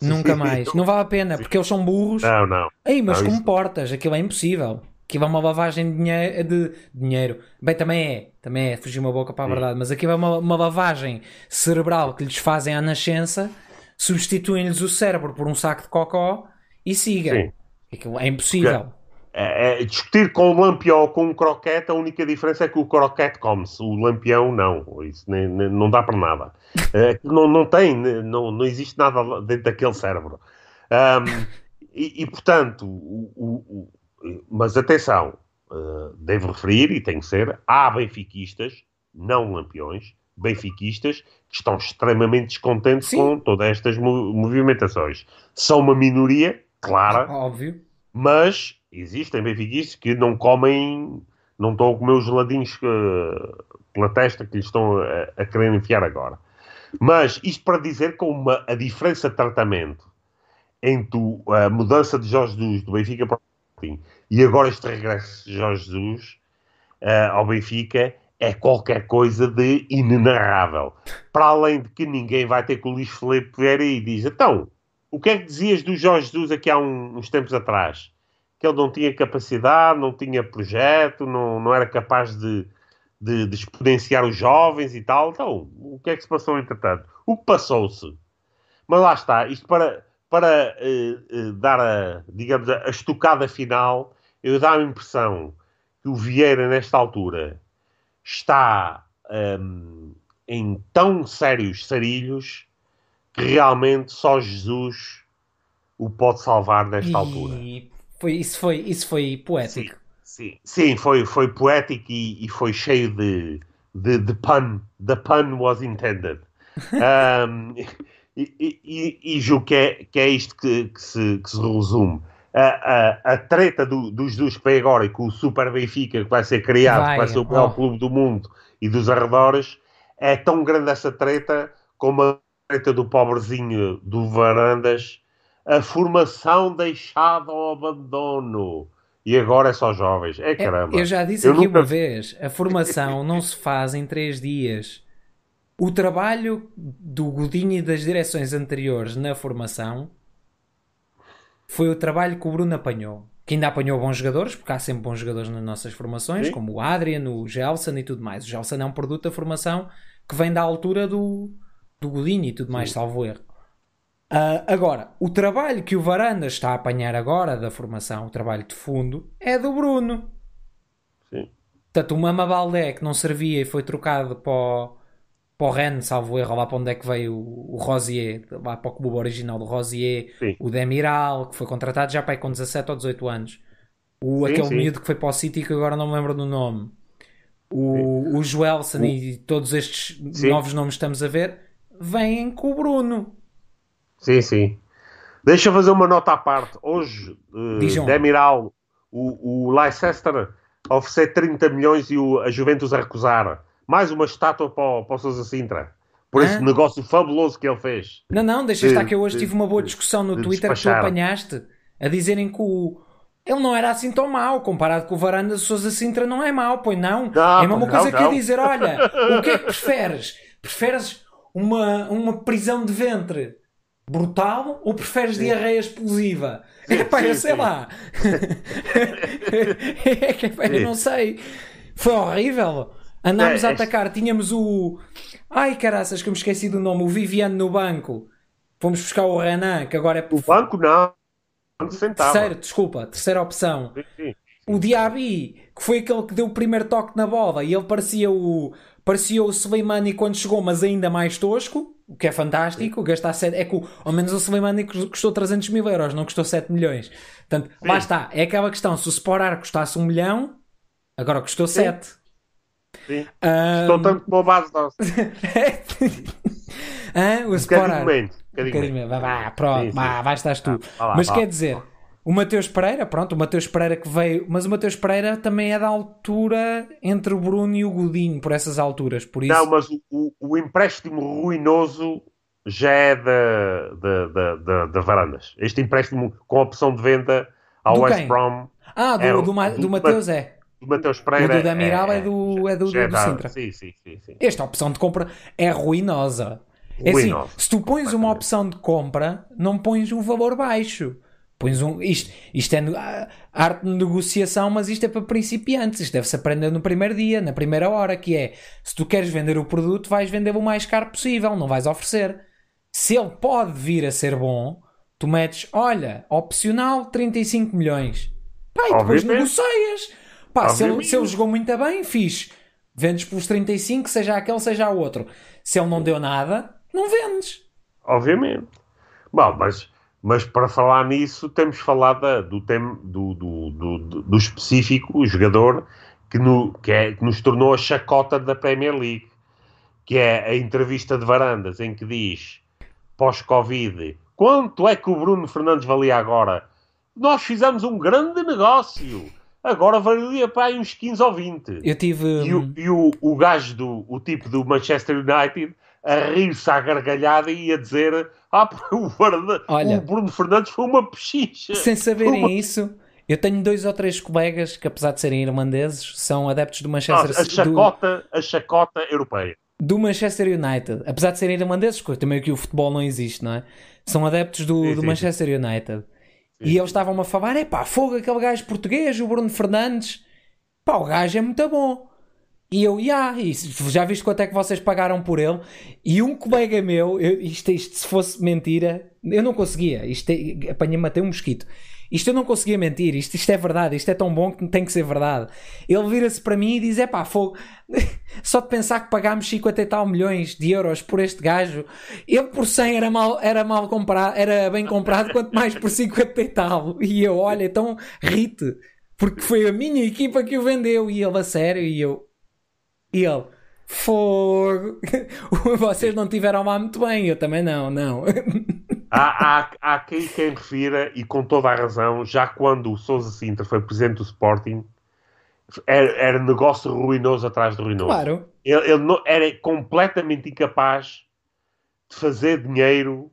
S2: Nunca mais. Não vale a pena, porque eles são burros.
S1: Não, não.
S2: Ei, mas
S1: Não,
S2: como
S1: isso-
S2: portas? Aquilo é impossível. Aquilo é uma lavagem de dinheiro. De dinheiro. Bem, também é. Também é. Fugiu uma boca para a
S1: Sim.
S2: verdade. Mas aquilo é uma, uma lavagem cerebral que lhes fazem à nascença. Substituem-lhes o cérebro por um saco de cocó e siga.
S1: Sim.
S2: Aquilo é impossível.
S1: É, é, discutir com o lampião ou com um croquete, a única diferença é que o croquete come-se, o lampião não. Isso nem, nem, não dá para nada. É, não, não tem, não, não existe nada dentro daquele cérebro. Um, e, e, portanto, o, o, o, mas atenção, uh, devo referir, e tem que ser, há benfiquistas, não lampiões, benfiquistas, que estão extremamente descontentes Sim. com todas estas movimentações. São uma minoria, clara,
S2: óbvio,
S1: mas existem benfiquistas que não comem, não estão a comer os geladinhos uh, pela testa que lhes estão a, a, querer enfiar agora. Mas isto para dizer que uma, a diferença de tratamento entre a mudança de Jorge Jesus do Benfica para o Sporting e agora este regresso de Jorge Jesus uh, ao Benfica é qualquer coisa de inenarrável. Para além de que ninguém vai ter que o Luís Felipe ver e diz então, o que é que dizias do Jorge Jesus aqui há um, uns tempos atrás? Que ele não tinha capacidade, não tinha projeto, não, não era capaz de, de, de exponenciar os jovens e tal. Então, o que é que se passou entretanto? O que passou-se? Mas lá está, isto para, para uh, uh, dar a, digamos, a, a estocada final, eu dá a impressão que o Vieira, nesta altura, está um, em tão sérios sarilhos que realmente só Jesus o pode salvar nesta e... altura.
S2: Foi, isso, foi, isso foi poético.
S1: Sim, sim, sim foi, foi poético e, e, foi cheio de, de, de pun. The pun was intended. *laughs* um, e, e, e, julgo que é, que é isto que, que, se, que se resume a, a, a treta do, dos Jesus que vem agora e com o Super Benfica que vai ser criado, vai, que vai ser o maior oh. clube do mundo e dos arredores, é tão grande essa treta como a treta do pobrezinho do Varandas, a formação deixada ao abandono. E agora é só jovens. É caramba.
S2: Eu já disse eu aqui nunca... uma vez: a formação não se faz em três dias. O trabalho do Godinho e das direções anteriores na formação foi o trabalho que o Bruno apanhou. Que ainda apanhou bons jogadores, porque há sempre bons jogadores nas nossas formações, Sim. como o Adrian, o Gelson e tudo mais. O Gelson é um produto da formação que vem da altura do, do Godinho e tudo mais, Sim. salvo erro. Uh, agora, o trabalho que o Varanda está a apanhar agora da formação, o trabalho de fundo, é do Bruno.
S1: Sim.
S2: Portanto, o Mama Baldé que não servia e foi trocado para o, para o Rennes, salvo erro, lá para onde é que veio o, o Rosier, lá para o clube original do Rosier, sim. o Demiral, que foi contratado já para aí com 17 ou 18 anos, o, sim, aquele sim. miúdo que foi para o City, que agora não me lembro do nome, o, o Joelson e todos estes novos nomes que estamos a ver, vêm com o Bruno.
S1: Sim, sim. Deixa eu fazer uma nota à parte. Hoje, uh, Demiral, o, o Leicester oferecer 30 milhões e o, a Juventus a recusar mais uma estátua para o, para o Sousa Sintra. Por esse negócio fabuloso que ele fez.
S2: Não, não, deixa de, estar que eu hoje de, tive uma boa discussão no de Twitter que tu apanhaste a dizerem que o. Ele não era assim tão mau, comparado com o Varanda de Sousa Sintra não é mau, pois não. não é a mesma coisa não, que eu dizer, olha, o que é que preferes? *laughs* Preferes uma, uma prisão de ventre brutal ou preferes sim. diarreia explosiva? Sim, é *laughs* pá, eu sei lá. *laughs* é que, eu não sei. Foi horrível. Andámos é, a atacar, tínhamos o. Ai caraças, que eu me esqueci do nome, o Viviane no banco. Fomos buscar o Renan, que agora é.
S1: O banco não.
S2: Terceiro, desculpa, terceira opção. Sim, sim. O Diaby, que foi aquele que deu o primeiro toque na bola e ele parecia o. Parecia o Slimani quando chegou, mas ainda mais tosco, o que é fantástico. Gastar 7, é que ao menos o Slimani custou 300 mil euros, não custou 7 milhões. Portanto, sim. lá está. É aquela questão: se o Sporar custasse 1 milhão, agora custou 7.
S1: Sim. Um... Estou tanto a base
S2: ah, *laughs* o Sporar. Um Vá, vá, pronto, sim, sim. Vá, vai estás tu. Ah, lá, mas quer dizer, o Mateus Pereira, pronto, o Mateus Pereira que veio, mas o Mateus Pereira também é da altura entre o Bruno e o Godinho, por essas alturas, por isso...
S1: Não, mas o, o, empréstimo ruinoso já é da, da, da, da, da Varandas. Este empréstimo com opção de venda ao do West quem? Brom...
S2: Ah, do, é, do, do, do Mateus é
S1: do Mateus Pereira.
S2: O do Damiral é, é, do, é do,
S1: é
S2: do, Sintra.
S1: Sim, sim, sim, sim,
S2: Esta opção de compra é ruinosa. É assim, se tu pões uma opção de compra, não pões um valor baixo. Pões um, isto, isto é arte de negociação, mas isto é para principiantes. Isto deve-se aprender no primeiro dia, na primeira hora, que é se tu queres vender o produto, vais vender o mais caro possível, não vais oferecer. Se ele pode vir a ser bom, tu metes, olha, opcional 35 milhões. Pá, e depois
S1: Obviamente.
S2: negocias. Pá, se ele, se ele jogou muito bem, fixe. Vendes pelos 35, seja aquele, seja o outro. Se ele não deu nada, não vendes.
S1: Obviamente. Bom, mas, mas para falar nisso, temos falado da- do, tem, do, do, do, do- específico, o jogador que, no, que, é, que nos tornou a chacota da Premier League, que é a entrevista de Varandas, em que diz, pós-Covid, quanto é que o Bruno Fernandes valia agora? Nós fizemos um grande negócio. Agora valia para aí uns 15 ou 20.
S2: Eu tive.
S1: E, o, e o, o gajo, do, o tipo do Manchester United, a rir-se à gargalhada e a dizer: Ah, *laughs* o,
S2: Olha.
S1: o Bruno Fernandes foi uma pechincha.
S2: Sem saberem
S1: Uma-
S2: isso, eu tenho dois ou três colegas que, apesar de serem irlandeses, são adeptos do
S1: Ah,
S2: Manchester,
S1: a
S2: do,
S1: chacota, a chacota europeia.
S2: do Manchester United. Apesar de serem irlandeses, também aqui o futebol não existe, não é? São adeptos do,
S1: Sim,
S2: do
S1: sim,
S2: Manchester United. E eles estavam-me a falar: é pá, fogo aquele gajo português, o Bruno Fernandes. Pá, o gajo é muito bom. E eu, "Ya, e já viste quanto é que vocês pagaram por ele? E um colega meu, eu- isto, isto se fosse mentira, eu não conseguia. Isto é- apanhei-me até um mosquito. Isto eu não conseguia mentir. Isto, isto é verdade. Isto é tão bom que tem que ser verdade. Ele vira-se para mim e diz: é pá, fogo. *laughs* Só de pensar que pagámos 50 e tal milhões de euros por este gajo, ele por 100 era mal, era mal comprado, era bem comprado, quanto mais por 50 e tal. E eu, olha, então rite, porque foi a minha equipa que o vendeu. E ele, a sério, e eu, e ele, fogo, *laughs* vocês não tiveram lá muito bem, eu também não, não. *laughs*
S1: Há, há, há quem, quem refira, e com toda a razão, já quando o Sousa Sintra foi presidente do Sporting, era, era negócio ruinoso atrás de ruinoso.
S2: Claro.
S1: Ele, ele não- era completamente incapaz de fazer dinheiro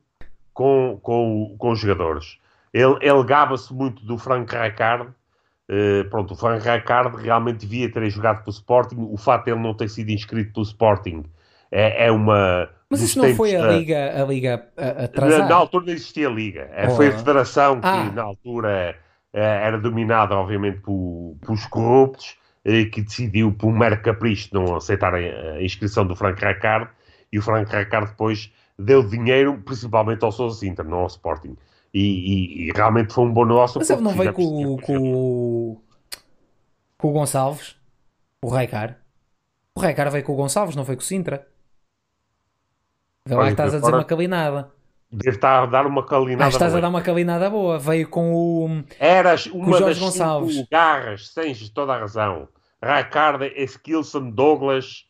S1: com, com, com os jogadores. Ele, ele gaba-se muito do Frank Rijkaard. Eh, pronto, o Frank Rijkaard realmente devia ter jogado pelo Sporting. O facto de ele não ter sido inscrito pelo Sporting é, é uma.
S2: Mas isso não foi a
S1: da-
S2: liga, a liga a-
S1: na,
S2: atrasada?
S1: na altura não existia liga. Eh,
S2: Oh.
S1: Foi a federação que,
S2: Ah.
S1: na altura, eh, era dominada, obviamente, por, pelos corruptos, que decidiu, por um mero capricho, não aceitarem a inscrição do Frank Rijkaard. E o Frank Rijkaard depois deu dinheiro, principalmente ao Sousa Sintra, não ao Sporting. E, e- e realmente foi um bom negócio.
S2: Mas ele não veio com, com, o- com o Gonçalves? O Raikar? O Raikar veio com o Gonçalves, não foi com o Sintra? Vê lá que estás a dizer uma calinada.
S1: Deve estar a dar uma calinada.
S2: Ah, estás a
S1: boa.
S2: dar uma calinada boa. Veio com o.
S1: Eras uma
S2: Jorge
S1: das
S2: Gonçalves.
S1: garras, tens toda a razão. Rijkaard, Skilson, Douglas,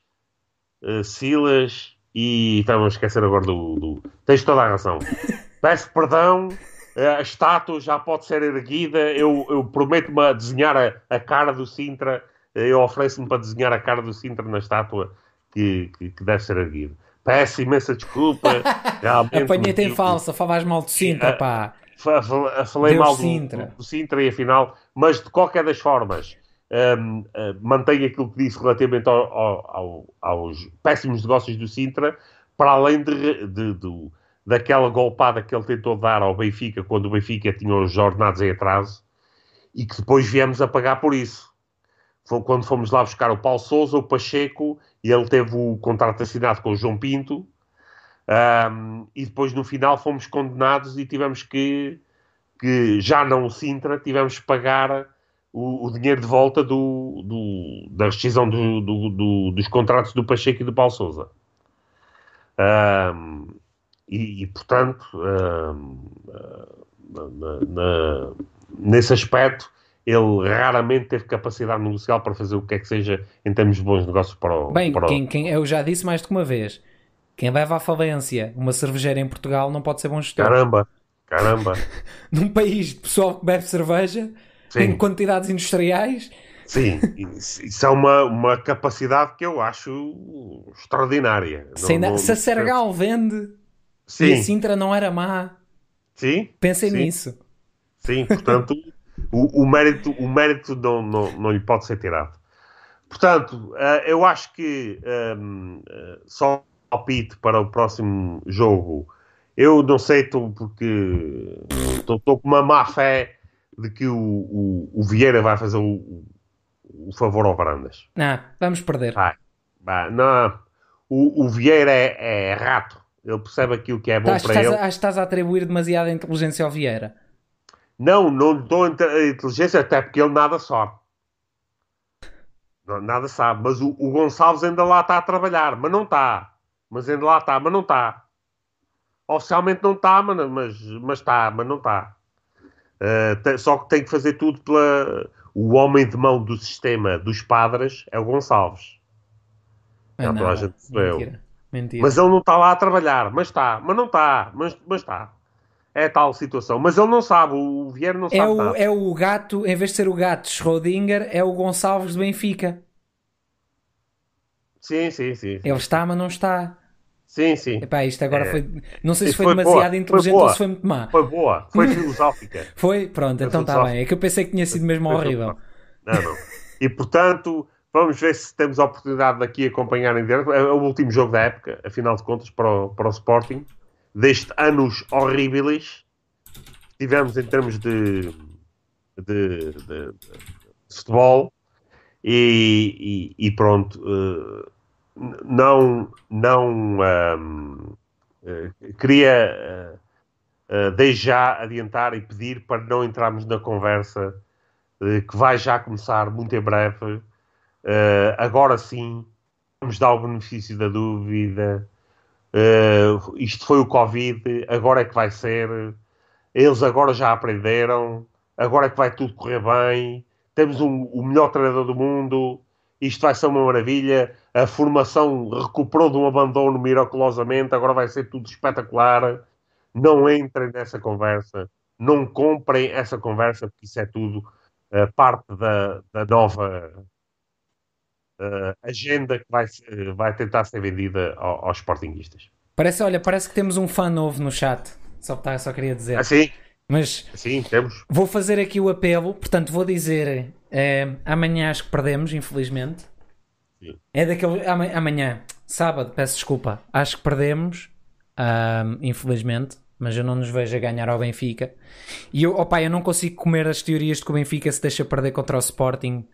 S1: eh, Silas e estava a esquecer agora do, do- Tens toda a razão. *laughs* Peço perdão, eh, a estátua já pode ser erguida. Eu, eu prometo-me a desenhar a, a cara do Sintra. eh, Eu ofereço-me para desenhar a cara do Sintra na estátua que, que, que deve ser erguida. Peço imensa desculpa. *laughs*
S2: Apanhei-te em falsa, falavas mal de Sintra,
S1: Ah,
S2: pá.
S1: Fa- fa- Falei
S2: Deus
S1: mal do
S2: Sintra.
S1: do, do Sintra e afinal, mas de qualquer das formas, hum, ah, mantenho aquilo que disse relativamente ao- ao- ao- aos péssimos negócios do Sintra, para além de, de- do- daquela golpada que ele tentou dar ao Benfica quando o Benfica tinha os jornados em atraso e que depois viemos a pagar por isso. Foi quando fomos lá buscar o Paulo Souza, o Pacheco, e ele teve o contrato assinado com o João Pinto, um, e depois no final fomos condenados e tivemos que, que já não o Sintra, tivemos que pagar o, o dinheiro de volta do, do- da rescisão do- do- do- dos contratos do Pacheco e do Paulo Souza. Um, e, e, portanto, um, uh, na- na- nesse aspecto, ele raramente teve capacidade negocial para fazer o que é que seja em termos de bons negócios para o.
S2: Bem,
S1: para
S2: quem, quem- eu já disse mais do que uma vez: quem leva à falência uma cervejeira em Portugal não pode ser bom gestor.
S1: Caramba, caramba. *laughs*
S2: Num país de pessoal que bebe cerveja
S1: Sim.
S2: em quantidades industriais,
S1: Sim, isso é uma, uma capacidade que eu acho extraordinária. Não-
S2: ainda-
S1: não-
S2: se a Sergal vende e a
S1: Sim,
S2: Sintra não era má,
S1: sim,
S2: pensem
S1: Sim.
S2: nisso.
S1: sim, portanto, *laughs* o, o mérito, o mérito não, não, não lhe pode ser tirado. Portanto, eh, eu acho que ehm, eh, só palpite para o próximo jogo. Eu não sei, tô, porque estou com uma má fé de que o, o, o Vieira vai fazer o, o favor ao Varandas.
S2: Ah, vamos perder.
S1: Vai. Vai. Não, o, o Vieira é, é rato. Ele percebe aquilo que é bom
S2: Estás,
S1: para ele.
S2: a, acho que estás a atribuir demasiada inteligência ao Vieira.
S1: Não, não dou a inteligência, até porque ele nada sabe. Nada sabe. Mas o, o Gonçalves ainda lá está a trabalhar, mas não está. Mas ainda lá está, mas não está. Oficialmente não está, mas, mas, está, mas não está. Uh, só que tem que fazer tudo pela. O homem de mão do sistema dos padres é o Gonçalves.
S2: É não, não, gente mentira.
S1: Mas ele não está lá a trabalhar, mas está, mas não está, mas, mas está. É tal situação. Mas ele não sabe, o Vieira não
S2: é
S1: sabe.
S2: O,
S1: nada.
S2: É o gato, em vez de ser o gato Schrödinger, é o Gonçalves de Benfica.
S1: Sim, sim, sim.
S2: Ele está, mas não está.
S1: Sim, sim.
S2: Epá, isto agora é. foi. Não sei se foi, foi demasiado boa. inteligente
S1: foi
S2: ou se foi muito má.
S1: Foi boa, foi *laughs* filosófica.
S2: foi? Pronto, foi então está bem. É que eu pensei que tinha sido mesmo horrível.
S1: Não, não. E portanto, vamos ver se temos a oportunidade daqui acompanhar em direto. É o último jogo da época, afinal de contas, para o, para o Sporting. Deste anos horríveis tivemos em termos de, de, de, de futebol. E, e, e pronto. Uh, não, não um, uh, queria uh, desde já adiantar e pedir para não entrarmos na conversa que vai já começar muito em breve. Agora sim, vamos dar o benefício da dúvida. isto foi o Covid, agora é que vai ser. Eles agora já aprenderam, agora é que vai tudo correr bem. Temos um, o melhor treinador do mundo, isto vai ser uma maravilha. A formação recuperou de um abandono miraculosamente, agora vai ser tudo espetacular. Não entrem nessa conversa, não comprem essa conversa, porque isso é tudo uh, parte da, da nova uh, agenda que vai, vai tentar ser vendida ao, aos sportinguistas.
S2: Parece, olha, parece que temos um fã novo no chat. Só, tá, só queria dizer.
S1: Ah, sim?
S2: Mas
S1: sim, temos.
S2: Vou fazer aqui o apelo, portanto, vou dizer é, amanhã acho que perdemos, infelizmente. Sim. É daquele. Amanhã, sábado, peço desculpa. Acho que perdemos, um, infelizmente. Mas eu não nos vejo a ganhar ao Benfica. E eu, opa, eu não consigo comer as teorias de que o Benfica se deixa perder contra o Sporting.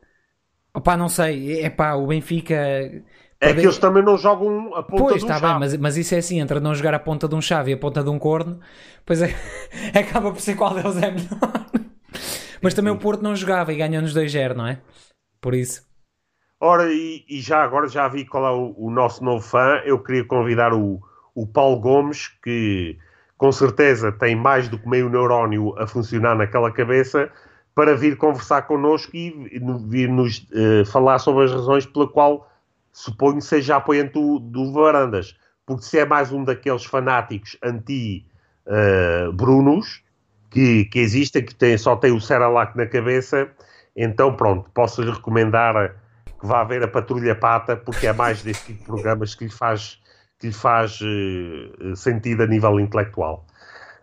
S2: Opa, não sei. É pá, o Benfica.
S1: É que eles também não jogam a ponta
S2: pois,
S1: de um
S2: está bem, mas, mas isso é assim, entre não jogar a ponta de um chave e a ponta de um corno, pois é, *laughs* acaba por ser qual deles é melhor. Mas também o Porto não jogava e ganhou-nos 2-0, não é? Por isso.
S1: Ora, e, e, já agora já vi qual é o, o, nosso novo fã. Eu queria convidar o, o Paulo Gomes, que com certeza tem mais do que meio neurónio a funcionar naquela cabeça, para vir conversar connosco e vir nos uh, falar sobre as razões pela qual suponho seja apoiante do, do Varandas. Porque se é mais um daqueles fanáticos anti-Brunos, uh, que, que existem, que tem, só tem o Ceralac na cabeça, então pronto, posso-lhe recomendar que vá ver a Patrulha Pata, porque é mais deste tipo de programas que lhe faz, que lhe faz uh, sentido a nível intelectual.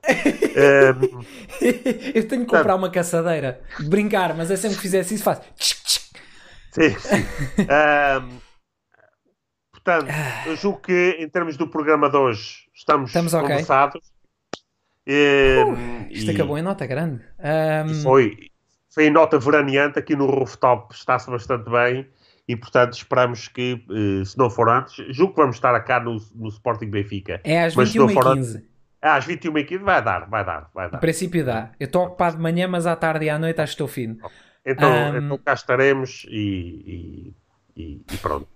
S2: Um, *laughs* eu tenho que comprar uma caçadeira de brincar, mas é sempre que fizesse isso, faz.
S1: Sim, sim. um, portanto, eu julgo que em termos do programa de hoje estamos, estamos okay. conversados.
S2: Uh, isto e, acabou em nota grande. Um...
S1: Foi, foi em nota veraneante, aqui no rooftop está-se bastante bem e portanto esperamos que, uh, se não for antes, julgo que vamos estar cá no, no Sporting Benfica.
S2: É às 21h15.
S1: Às 21h15 vai dar, vai dar, vai dar.
S2: No princípio dá. Eu estou ocupado de manhã, mas à tarde e à noite acho que estou fino.
S1: Então, um... então cá estaremos e, e, e, e pronto.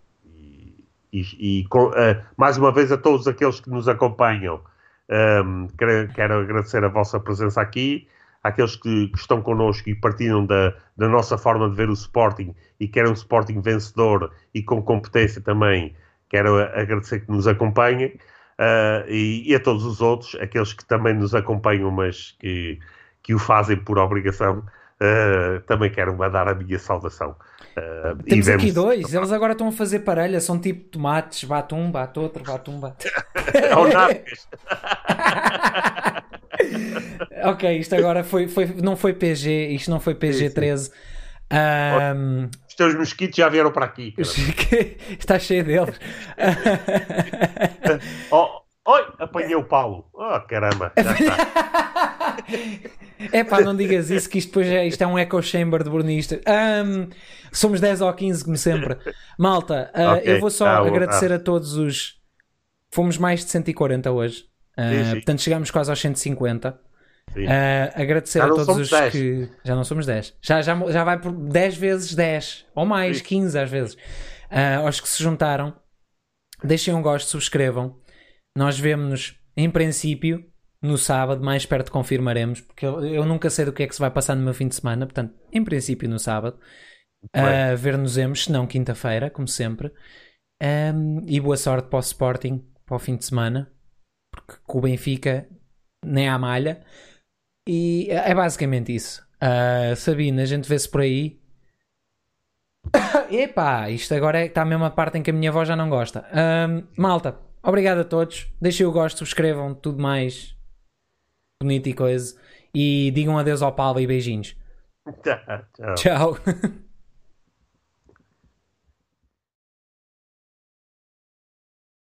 S1: E, uh, mais uma vez a todos aqueles que nos acompanham um, quero, quero, agradecer a vossa presença aqui, àqueles que, que, estão connosco e partilham da, da nossa forma de ver o Sporting e querem um Sporting vencedor e com competência também. Quero agradecer que nos acompanhem uh, e, e, a todos os outros, aqueles que também nos acompanham, mas que, que o fazem por obrigação. Uh, também quero mandar a minha saudação.
S2: Uh, Temos aqui dois, eles agora estão a fazer parelha, são tipo tomates, bate um, bate outro, bate um, bate. ok, isto agora foi, foi, não foi PG, isto não foi PG-13. Um...
S1: Os teus mosquitos já vieram para aqui. *laughs*
S2: Está cheio deles. *laughs*
S1: oh, Oi, apanhei o Paulo. Oh, caramba, já está. *laughs*
S2: é pá, não digas isso, que isto depois é, isto é um echo chamber de burnista. Um, somos 10 ou 15, como sempre. Malta, uh, okay. eu vou só ah, agradecer ah. a todos os. Fomos mais de 140 hoje. Uh, sim, sim. Portanto, chegámos quase aos 150. Uh, agradecer
S1: Já
S2: a todos os
S1: 10.
S2: que. Já não somos 10. Já, já, já vai por 10 vezes 10. Ou mais,
S1: Sim.
S2: 15 às vezes. Uh, aos que se juntaram. Deixem um gosto, subscrevam. Nós vemos-nos, em princípio, no sábado. Mais perto confirmaremos. Porque eu, eu nunca sei do que é que se vai passar no meu fim de semana. Portanto, em princípio, no sábado. Uh, Ver-nos-emos, se não quinta-feira, como sempre. Um, e boa sorte para o Sporting para o fim de semana. Porque com o Benfica nem há malha. E é basicamente isso. Ah, Sabina, a gente vê-se por aí. *coughs* Epá, isto agora é, está a mesma parte em que a minha avó já não gosta. Ahm, malta, obrigado a todos. Deixem o gosto, subscrevam, tudo mais bonito e coisa. E digam adeus ao Palva e beijinhos. *laughs*
S1: Tchau.
S2: Tchau. *laughs*